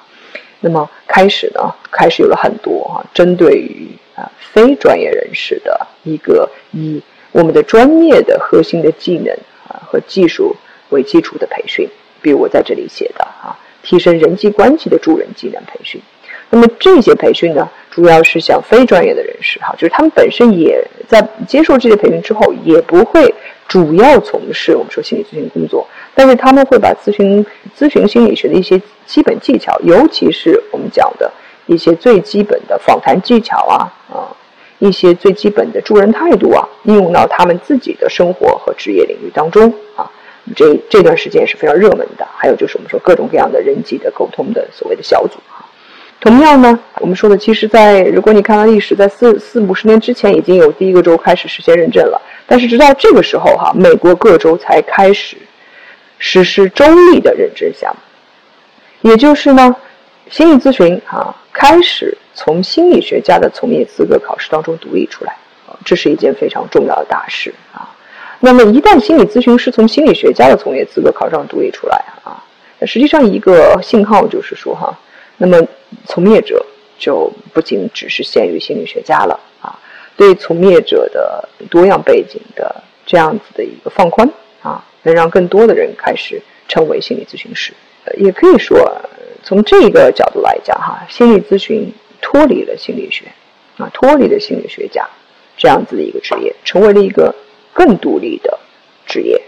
那么开始呢，开始有了很多哈针对于啊。非专业人士的一个以我们的专业的核心的技能啊和技术为基础的培训，比如我在这里写的啊，提升人际关系的助人技能培训。那么这些培训呢，主要是向非专业的人士哈，就是他们本身也在接受这些培训之后，也不会主要从事我们说心理咨询工作，但是他们会把咨询咨询心理学的一些基本技巧，尤其是我们讲的一些最基本的访谈技巧啊啊。一些最基本的助人态度啊，应用到他们自己的生活和职业领域当中啊，这这段时间也是非常热门的。还有就是我们说各种各样的人际的沟通的所谓的小组。同样呢，我们说的其实，在如果你看到历史，在四四五十年之前已经有第一个州开始实现认证了，但是直到这个时候哈，美国各州才开始实施州立的认证项目，也就是呢，心理咨询啊开始。从心理学家的从业资格考试当中独立出来，啊，这是一件非常重要的大事啊。那么一旦心理咨询师从心理学家的从业资格考试上独立出来啊，那实际上一个信号就是说哈，那么从业者就不仅只是限于心理学家了啊，对从业者的多样背景的这样子的一个放宽啊，能让更多的人开始成为心理咨询师。也可以说从这个角度来讲哈，心理咨询。脱离了心理学，啊，脱离了心理学家这样子的一个职业，成为了一个更独立的职业。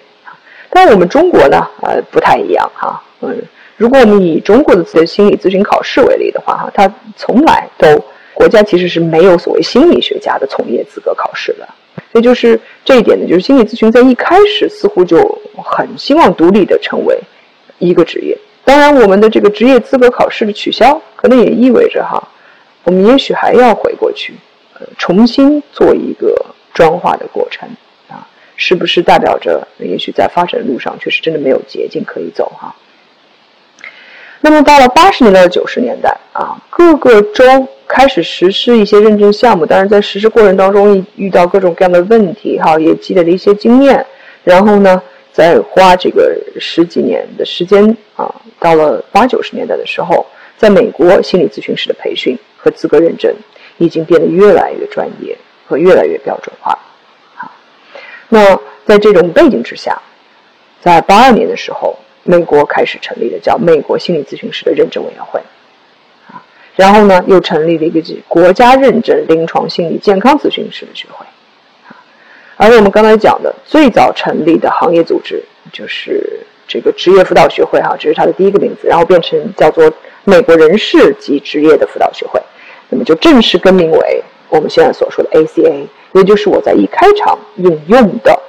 但我们中国呢，呃，不太一样哈。嗯，如果我们以中国的这些心理咨询考试为例的话，哈，它从来都国家其实是没有所谓心理学家的从业资格考试的。所以就是这一点呢，就是心理咨询在一开始似乎就很希望独立的成为一个职业。当然，我们的这个职业资格考试的取消，可能也意味着哈。我们也许还要回过去，呃，重新做一个专化的过程啊，是不是代表着也许在发展路上确实真的没有捷径可以走哈？那么到了八十年代、九十年代啊，各个州开始实施一些认证项目，但是在实施过程当中遇到各种各样的问题哈，也积累了一些经验，然后呢，再花这个十几年的时间啊，到了八九十年代的时候，在美国心理咨询师的培训。和资格认证已经变得越来越专业和越来越标准化，好，那在这种背景之下，在八二年的时候，美国开始成立的叫美国心理咨询师的认证委员会，啊，然后呢，又成立了一个国家认证临床心理健康咨询师的学会，啊，而我们刚才讲的最早成立的行业组织就是这个职业辅导学会，哈，这是它的第一个名字，然后变成叫做美国人事及职业的辅导学会，那么就正式更名为我们现在所说的 ACA，也就是我在一开场引用的。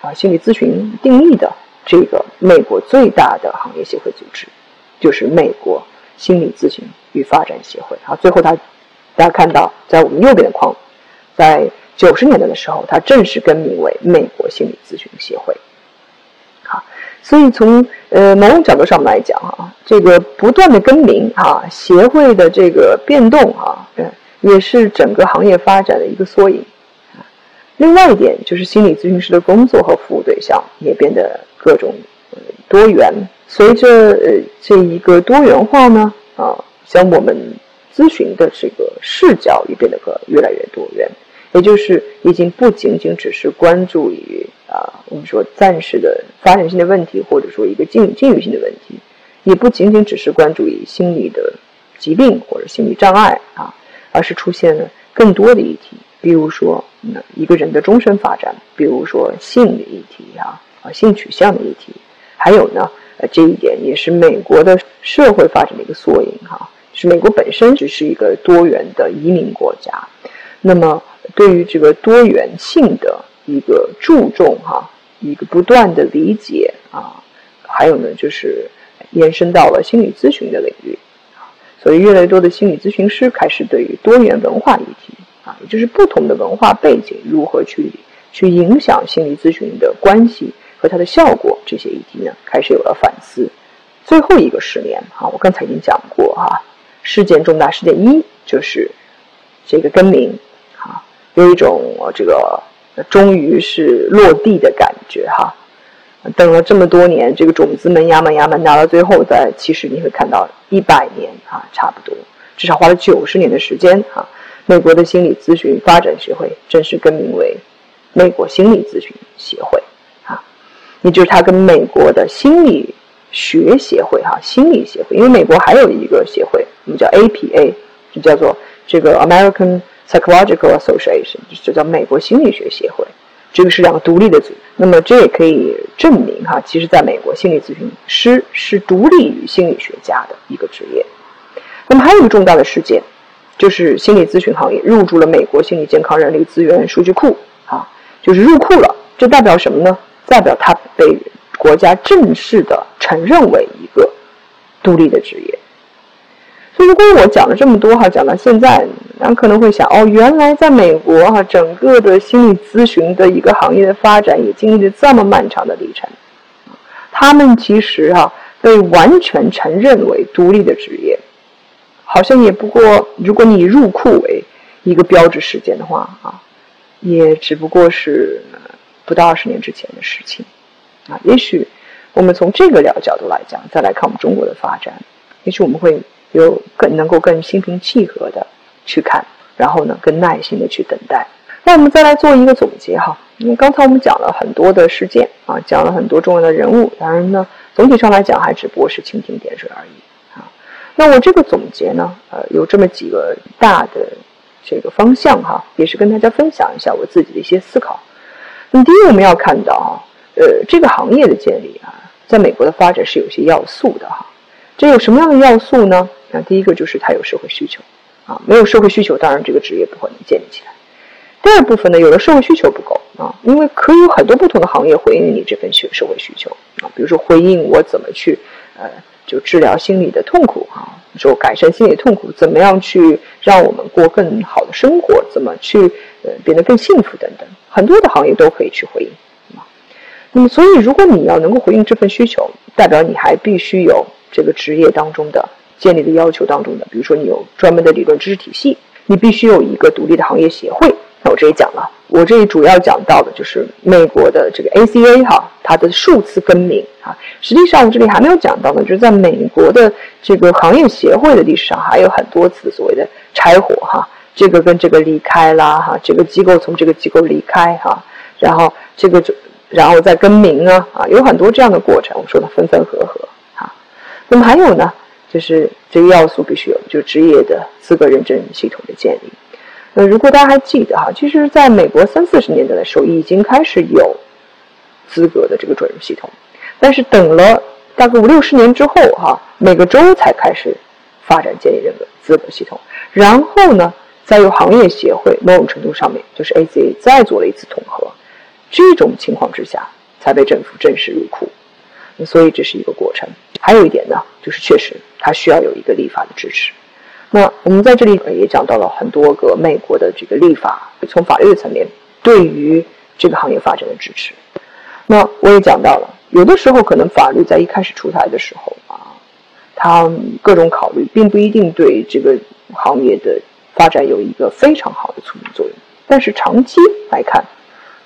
啊，心理咨询定义的这个美国最大的行业协会组织，就是美国心理咨询与发展协会。啊，最后它，大家看到在我们右边的框，在九十年代的时候，它正式更名为美国心理咨询协会。好，所以从呃某种角度上来讲啊，这个不断的更名啊，协会的这个变动啊，嗯，也是整个行业发展的一个缩影。另外一点就是心理咨询师的工作和服务对象也变得各种多元。随着呃这一个多元化呢，啊，像我们咨询的这个视角也变得个越来越多元，也就是已经不仅仅只是关注于啊我们说暂时的发展性的问题，或者说一个境境遇性的问题，也不仅仅只是关注于心理的疾病或者心理障碍啊，而是出现了更多的议题。比如说那，一个人的终身发展，比如说性的议题啊，啊性取向的议题，还有呢，呃这一点也是美国的社会发展的一个缩影哈。是美国本身只是一个多元的移民国家，那么对于这个多元性的一个注重哈，一个不断的理解啊，还有呢就是延伸到了心理咨询的领域，所以越来越多的心理咨询师开始对于多元文化议题。啊，也就是不同的文化背景如何去去影响心理咨询的关系和它的效果，这些议题呢，开始有了反思。最后一个十年啊，我刚才已经讲过哈，事件重大事件一就是这个更名，啊，有一种这个终于是落地的感觉哈。等了这么多年，这个种子们呀们呀们，拿到最后，在其实你会看到一百年啊，差不多，至少花了九十年的时间哈。美国的心理咨询发展协会正式更名为美国心理咨询协会，也就是它跟美国的心理学协会哈心理协会，因为美国还有一个协会，我们叫 APA，就叫做这个 American Psychological Association，就叫美国心理学协会，这个是两个独立的组。那么这也可以证明哈，其实在美国心理咨询师是独立于心理学家的一个职业。那么还有一个重大的事件。就是心理咨询行业入驻了美国心理健康人力资源数据库啊，就是入库了。这代表什么呢？代表他被国家正式的承认为一个独立的职业。所以，如果我讲了这么多哈，讲到现在，咱可能会想哦，原来在美国哈，整个的心理咨询的一个行业的发展也经历了这么漫长的历程。他们其实哈被完全承认为独立的职业。好像也不过，如果你入库为一个标志事件的话啊，也只不过是不到二十年之前的事情啊。也许我们从这个角角度来讲，再来看我们中国的发展，也许我们会有更能够更心平气和的去看，然后呢，更耐心的去等待。那我们再来做一个总结哈，因为刚才我们讲了很多的事件啊，讲了很多重要的人物，当然呢，总体上来讲还只不过是蜻蜓点水而已啊。那我这个总结呢，呃，有这么几个大的这个方向哈，也是跟大家分享一下我自己的一些思考。那么第一，我们要看到啊，呃，这个行业的建立啊，在美国的发展是有些要素的哈。这有什么样的要素呢？那第一个就是它有社会需求啊，没有社会需求，当然这个职业不可能建立起来。第二部分呢，有了社会需求不够啊，因为可以有很多不同的行业回应你这份社社会需求啊，比如说回应我怎么去呃。就治疗心理的痛苦哈，说改善心理痛苦，怎么样去让我们过更好的生活，怎么去呃变得更幸福等等，很多的行业都可以去回应。那么，所以如果你要能够回应这份需求，代表你还必须有这个职业当中的建立的要求当中的，比如说你有专门的理论知识体系，你必须有一个独立的行业协会。那我这里讲了，我这里主要讲到的就是美国的这个 ACA 哈，它的数次更名啊。实际上我这里还没有讲到呢，就是在美国的这个行业协会的历史上，还有很多次所谓的拆伙哈，这个跟这个离开啦哈，这个机构从这个机构离开哈，然后这个就然后再更名啊啊，有很多这样的过程。我们说的分分合合啊。那么还有呢，就是这个要素必须有，就是职业的资格认证系统的建立。那如果大家还记得哈，其实在美国三四十年代的时候已经开始有资格的这个准入系统，但是等了大概五六十年之后哈，每个州才开始发展建立这个资格系统，然后呢，再由行业协会某种程度上面就是 ACA 再做了一次统合，这种情况之下才被政府正式入库。所以这是一个过程。还有一点呢，就是确实它需要有一个立法的支持。那我们在这里也讲到了很多个美国的这个立法，从法律层面对于这个行业发展的支持。那我也讲到了，有的时候可能法律在一开始出台的时候啊，它各种考虑并不一定对这个行业的发展有一个非常好的促进作用。但是长期来看，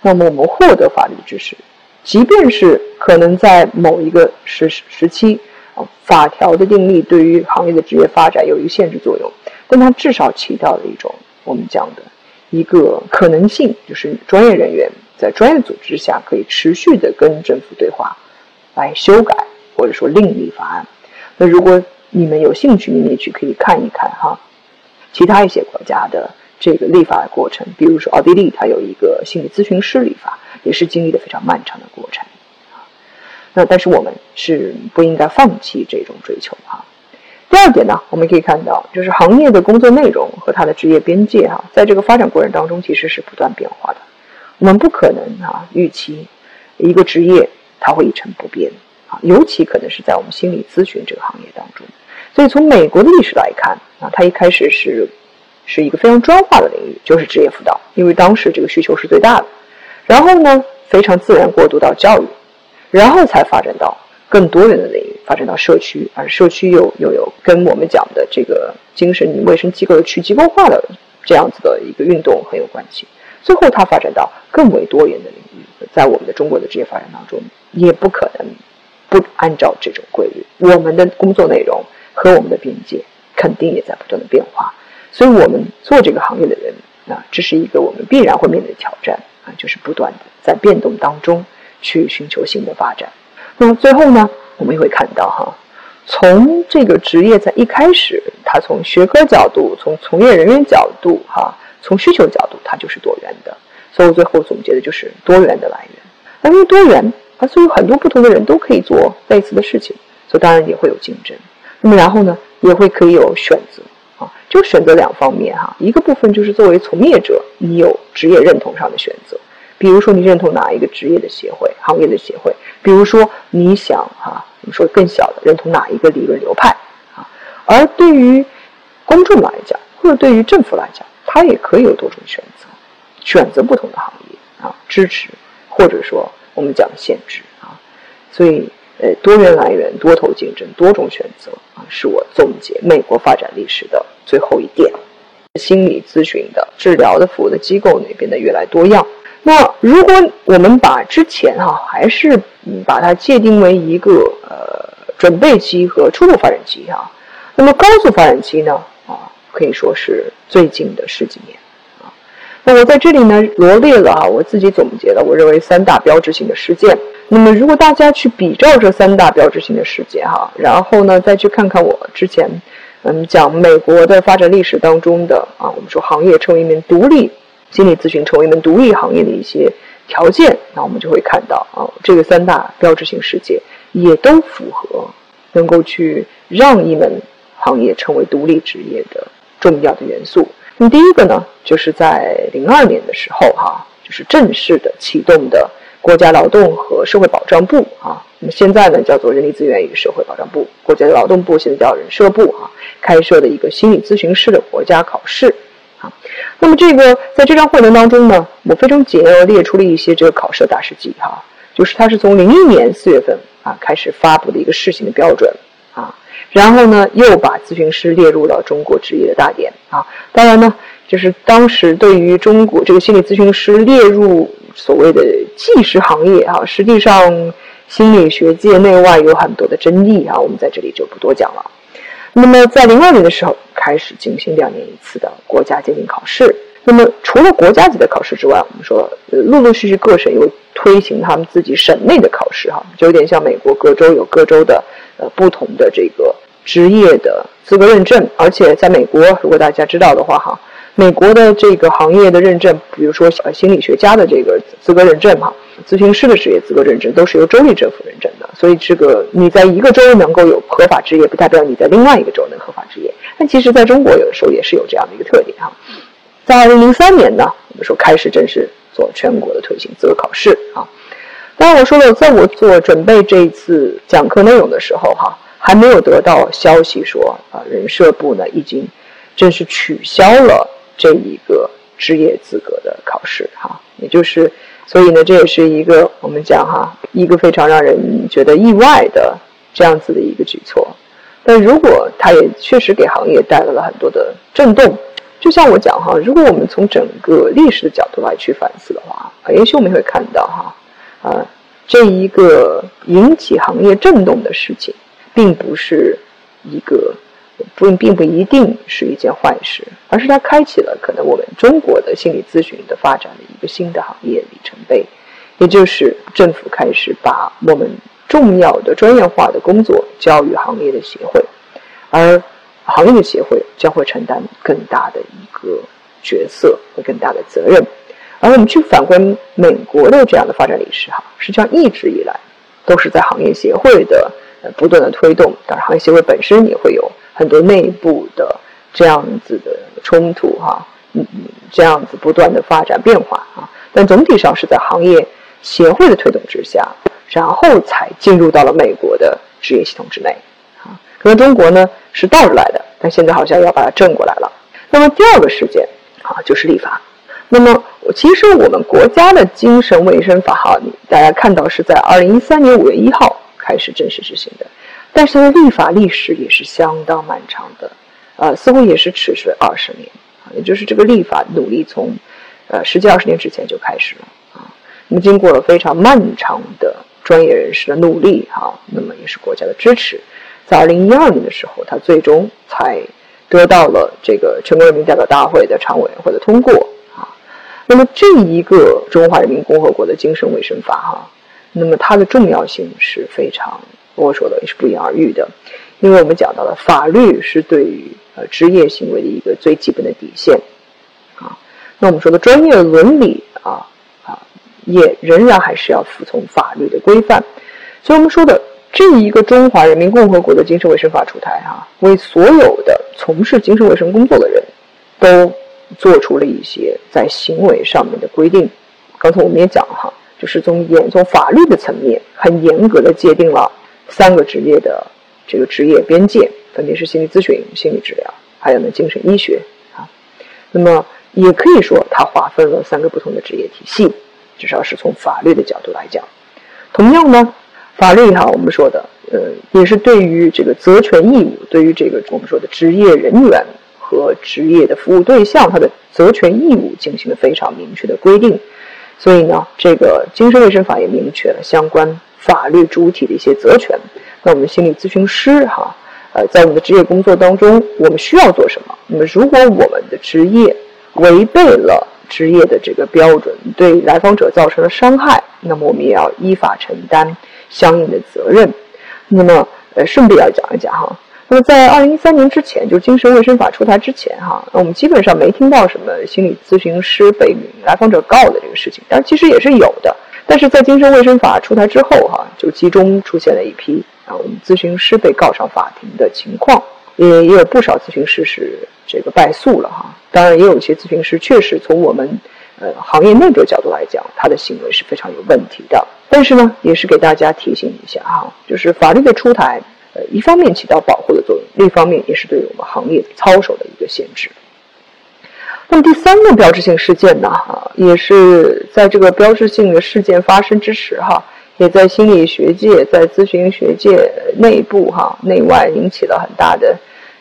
那么我们获得法律知识，即便是可能在某一个时时期。啊，法条的订立对于行业的职业发展有一个限制作用，但它至少起到了一种我们讲的一个可能性，就是专业人员在专业组织下可以持续的跟政府对话，来修改或者说另立法案。那如果你们有兴趣，你们也去可以看一看哈，其他一些国家的这个立法的过程，比如说奥地利，它有一个心理咨询师立法，也是经历了非常漫长的过程。那但是我们是不应该放弃这种追求哈。第二点呢，我们可以看到，就是行业的工作内容和它的职业边界哈，在这个发展过程当中其实是不断变化的。我们不可能啊预期一个职业它会一成不变啊，尤其可能是在我们心理咨询这个行业当中。所以从美国的历史来看啊，它一开始是是一个非常专化的领域，就是职业辅导，因为当时这个需求是最大的。然后呢，非常自然过渡到教育。然后才发展到更多元的领域，发展到社区，而社区又又有跟我们讲的这个精神卫生机构的去机构化的这样子的一个运动很有关系。最后，它发展到更为多元的领域，在我们的中国的职业发展当中，也不可能不按照这种规律。我们的工作内容 和我们的边界肯定也在不断的变化，所以我们做这个行业的人啊，这是一个我们必然会面对的挑战啊，就是不断的在变动当中。去寻求新的发展，那么最后呢，我们也会看到哈，从这个职业在一开始，它从学科角度，从从业人员角度，哈，从需求角度，它就是多元的。所以我最后总结的就是多元的来源。那因为多元，啊，所以很多不同的人都可以做类似的事情，所以当然也会有竞争。那么然后呢，也会可以有选择啊，就选择两方面哈，一个部分就是作为从业者，你有职业认同上的选择。比如说，你认同哪一个职业的协会、行业的协会？比如说，你想哈，我们说更小的，认同哪一个理论流派啊？而对于公众来讲，或者对于政府来讲，它也可以有多种选择，选择不同的行业啊，支持或者说我们讲限制啊。所以，呃，多元来源、多头竞争、多种选择啊，是我总结美国发展历史的最后一点。心理咨询的、治疗的服务的机构那边的越来多样。那如果我们把之前哈还是把它界定为一个呃准备期和初步发展期哈，那么高速发展期呢啊可以说是最近的十几年。那我在这里呢罗列了啊我自己总结了我认为三大标志性的事件。那么如果大家去比照这三大标志性的事件哈，然后呢再去看看我之前嗯讲美国的发展历史当中的啊我们说行业成为一名独立。心理咨询成为一门独立行业的一些条件，那我们就会看到啊，这个三大标志性事件也都符合能够去让一门行业成为独立职业的重要的元素。那第一个呢，就是在零二年的时候哈，就是正式的启动的国家劳动和社会保障部啊，那么现在呢叫做人力资源与社会保障部，国家劳动部现在叫人社部啊，开设的一个心理咨询师的国家考试。啊，那么这个在这张会程当中呢，我非常简要列出了一些这个考试的大事记哈，就是它是从零一年四月份啊开始发布的一个试行的标准，然后呢又把咨询师列入了中国职业的大典啊，当然呢，就是当时对于中国这个心理咨询师列入所谓的技师行业啊，实际上心理学界内外有很多的争议啊，我们在这里就不多讲了。那么在零二年的时候开始进行两年一次的国家鉴定考试，那么除了国家级的考试之外，我们说陆陆续续各省有推行他们自己省内的考试哈，就有点像美国各州有各州的呃不同的这个职业的资格认证，而且在美国，如果大家知道的话哈。美国的这个行业的认证，比如说呃心理学家的这个资格认证哈，咨询师的职业资格认证都是由州立政府认证的。所以这个你在一个州能够有合法职业，不代表你在另外一个州能合法职业。但其实在中国有的时候也是有这样的一个特点哈。在二零零三年呢，我们说开始正式做全国的推行资格考试啊。当然我说了，在我做准备这一次讲课内容的时候哈，还没有得到消息说啊人社部呢已经正式取消了。这一个职业资格的考试，哈，也就是，所以呢，这也是一个我们讲哈，一个非常让人觉得意外的这样子的一个举措。但如果它也确实给行业带来了很多的震动，就像我讲哈，如果我们从整个历史的角度来去反思的话，啊，也许我们会看到哈，啊，这一个引起行业震动的事情，并不是一个。不并不一定是一件坏事，而是它开启了可能我们中国的心理咨询的发展的一个新的行业里程碑，也就是政府开始把我们重要的专业化的工作交予行业的协会，而行业的协会将会承担更大的一个角色和更大的责任。而我们去反观美国的这样的发展历史，哈，实际上一直以来都是在行业协会的不断的推动，当然行业协会本身也会有。很多内部的这样子的冲突哈，嗯嗯，这样子不断的发展变化啊，但总体上是在行业协会的推动之下，然后才进入到了美国的职业系统之内啊。可能中国呢是倒着来的，但现在好像要把它正过来了。那么第二个事件啊，就是立法。那么其实我们国家的精神卫生法哈，大家看到是在二零一三年五月一号开始正式执行的。但是它的立法历史也是相当漫长的，呃，似乎也是持续了二十年啊，也就是这个立法努力从，呃，十几二十年之前就开始了啊。那么经过了非常漫长的专业人士的努力啊，那么也是国家的支持，在二零一二年的时候，它最终才得到了这个全国人民代表大会的常委员会的通过啊。那么这一个中华人民共和国的精神卫生法哈，那么它的重要性是非常。我说的也是不言而喻的，因为我们讲到了法律是对于呃职业行为的一个最基本的底线，啊，那我们说的专业伦理啊啊，也仍然还是要服从法律的规范，所以我们说的这一个中华人民共和国的精神卫生法出台哈，为所有的从事精神卫生工作的人都做出了一些在行为上面的规定。刚才我们也讲了哈，就是从严从法律的层面很严格的界定了。三个职业的这个职业边界，分别是心理咨询、心理治疗，还有呢精神医学啊。那么也可以说，它划分了三个不同的职业体系，至少是从法律的角度来讲。同样呢，法律哈，我们说的呃，也是对于这个责权义务，对于这个我们说的职业人员和职业的服务对象，它的责权义务进行了非常明确的规定。所以呢，这个精神卫生法也明确了相关。法律主体的一些责权，那我们心理咨询师哈，呃，在我们的职业工作当中，我们需要做什么？那么，如果我们的职业违背了职业的这个标准，对来访者造成了伤害，那么我们也要依法承担相应的责任。那么，呃，顺便要讲一讲哈。那么，在二零一三年之前，就是精神卫生法出台之前哈，那我们基本上没听到什么心理咨询师被来访者告的这个事情，但其实也是有的。但是在精神卫生法出台之后，哈，就集中出现了一批啊，我们咨询师被告上法庭的情况，也也有不少咨询师是这个败诉了，哈。当然，也有一些咨询师确实从我们呃行业内部的角度来讲，他的行为是非常有问题的。但是呢，也是给大家提醒一下哈，就是法律的出台，呃，一方面起到保护的作用，另一方面也是对我们行业操守的一个限制。那么第三个标志性事件呢？哈，也是在这个标志性的事件发生之时，哈，也在心理学界、在咨询学界内部、哈内外引起了很大的，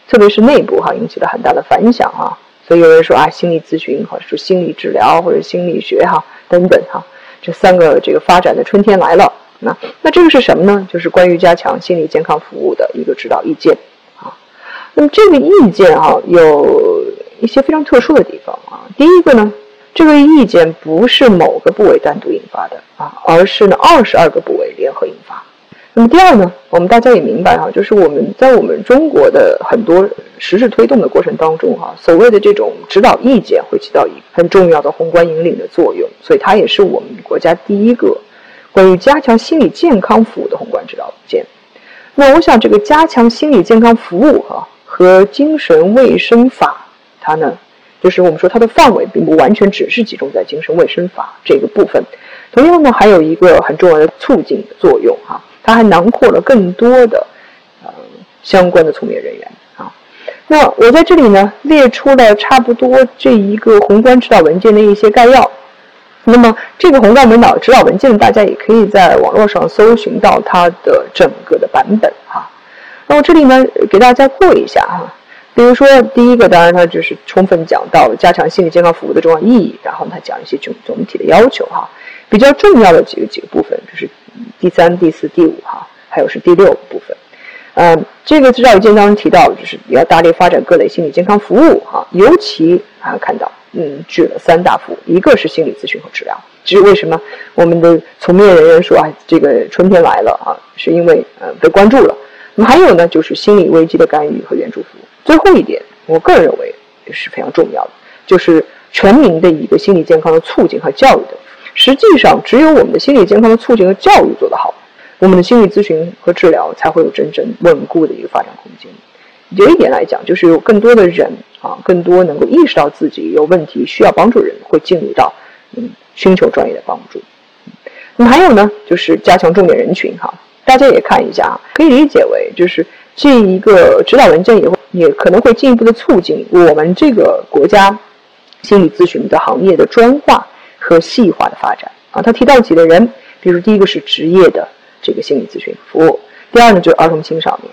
特别是内部哈引起了很大的反响哈。所以有人说啊，心理咨询或者说心理治疗或者心理学哈等等哈，这三个这个发展的春天来了。那那这个是什么呢？就是关于加强心理健康服务的一个指导意见啊。那么这个意见哈有。一些非常特殊的地方啊。第一个呢，这个意见不是某个部委单独引发的啊，而是呢二十二个部委联合引发。那么第二呢，我们大家也明白哈，就是我们在我们中国的很多实质推动的过程当中哈，所谓的这种指导意见会起到一很重要的宏观引领的作用，所以它也是我们国家第一个关于加强心理健康服务的宏观指导文件。那我想，这个加强心理健康服务哈和精神卫生法，它呢，就是我们说它的范围并不完全只是集中在精神卫生法这个部分，同样呢，还有一个很重要的促进作用哈。它还囊括了更多的呃相关的从业人员啊。那我在这里呢列出了差不多这一个宏观指导文件的一些概要。那么这个宏观文导指导文件，大家也可以在网络上搜寻到它的整个的版本哈。那我这里呢给大家过一下哈。比如说第一个，当然它就是充分讲到加强心理健康服务的重要意义，然后它讲一些总总体的要求哈。比较重要的几个几个部分就是。第三、第四、第五哈，还有是第六部分。嗯，这个指导意见当中提到，就是要大力发展各类心理健康服务哈，尤其啊看到，嗯，举了三大服务，一个是心理咨询和治疗。这是为什么？我们的从业人员说啊，这个春天来了啊，是因为呃被关注了。那么还有呢，就是心理危机的干预和援助服务。最后一点，我个人认为也是非常重要的，就是全民的一个心理健康的促进和教育的。实际上，只有我们的心理健康的促进和教育做得好，我们的心理咨询和治疗才会有真正稳固的一个发展空间。有一点来讲，就是有更多的人啊，更多能够意识到自己有问题需要帮助人，会进入到嗯寻求专业的帮助。那么还有呢，就是加强重点人群哈，大家也看一下啊，可以理解为就是这一个指导文件也会也可能会进一步的促进我们这个国家心理咨询的行业的专化。和细化的发展啊，他提到几类人，比如第一个是职业的这个心理咨询服务，第二呢就是儿童青少年。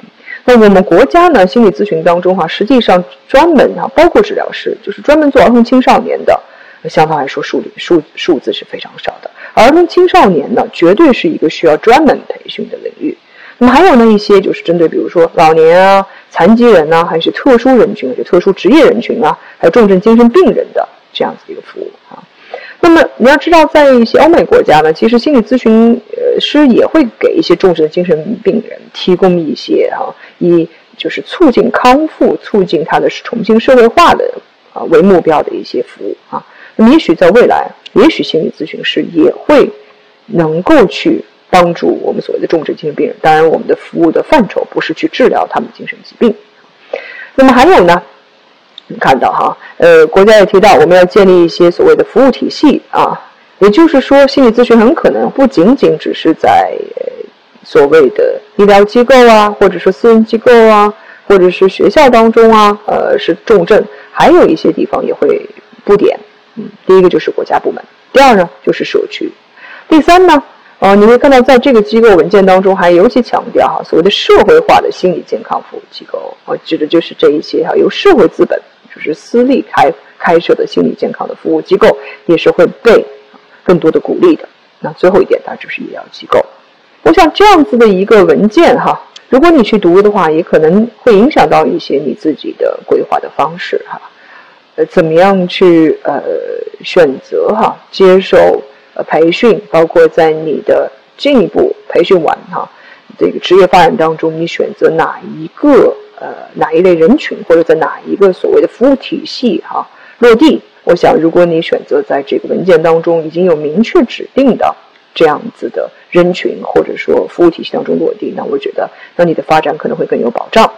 那我们国家呢，心理咨询当中哈，实际上专门啊，包括治疗师，就是专门做儿童青少年的，相对来说数数数字是非常少的。儿童青少年呢，绝对是一个需要专门培训的领域。那么还有呢一些就是针对比如说老年啊、残疾人呐，还是特殊人群、就特殊职业人群啊，还有重症精神病人的这样子一个服务啊。那么你要知道，在一些欧美国家呢，其实心理咨询师也会给一些重症的精神病人提供一些哈，以就是促进康复、促进他的重新社会化的啊为目标的一些服务啊。那么也许在未来，也许心理咨询师也会能够去帮助我们所谓的重症精神病人。当然，我们的服务的范畴不是去治疗他们的精神疾病。那么还有呢？你看到哈，呃，国家也提到我们要建立一些所谓的服务体系啊，也就是说，心理咨询很可能不仅仅只是在所谓的医疗机构啊，或者说私人机构啊，或者是学校当中啊，呃，是重症，还有一些地方也会布点。嗯，第一个就是国家部门，第二呢就是社区，第三呢，呃，你会看到在这个机构文件当中还尤其强调哈，所谓的社会化的心理健康服务机构，我指的就是这一些哈，由社会资本。就是私立开开设的心理健康的服务机构，也是会被更多的鼓励的。那最后一点，它就是医疗机构。我想这样子的一个文件哈，如果你去读的话，也可能会影响到一些你自己的规划的方式哈。呃，怎么样去呃选择哈，接受呃培训，包括在你的进一步培训完哈，这个职业发展当中，你选择哪一个？呃，哪一类人群或者在哪一个所谓的服务体系哈落地？我想，如果你选择在这个文件当中已经有明确指定的这样子的人群或者说服务体系当中落地，那我觉得，那你的发展可能会更有保障。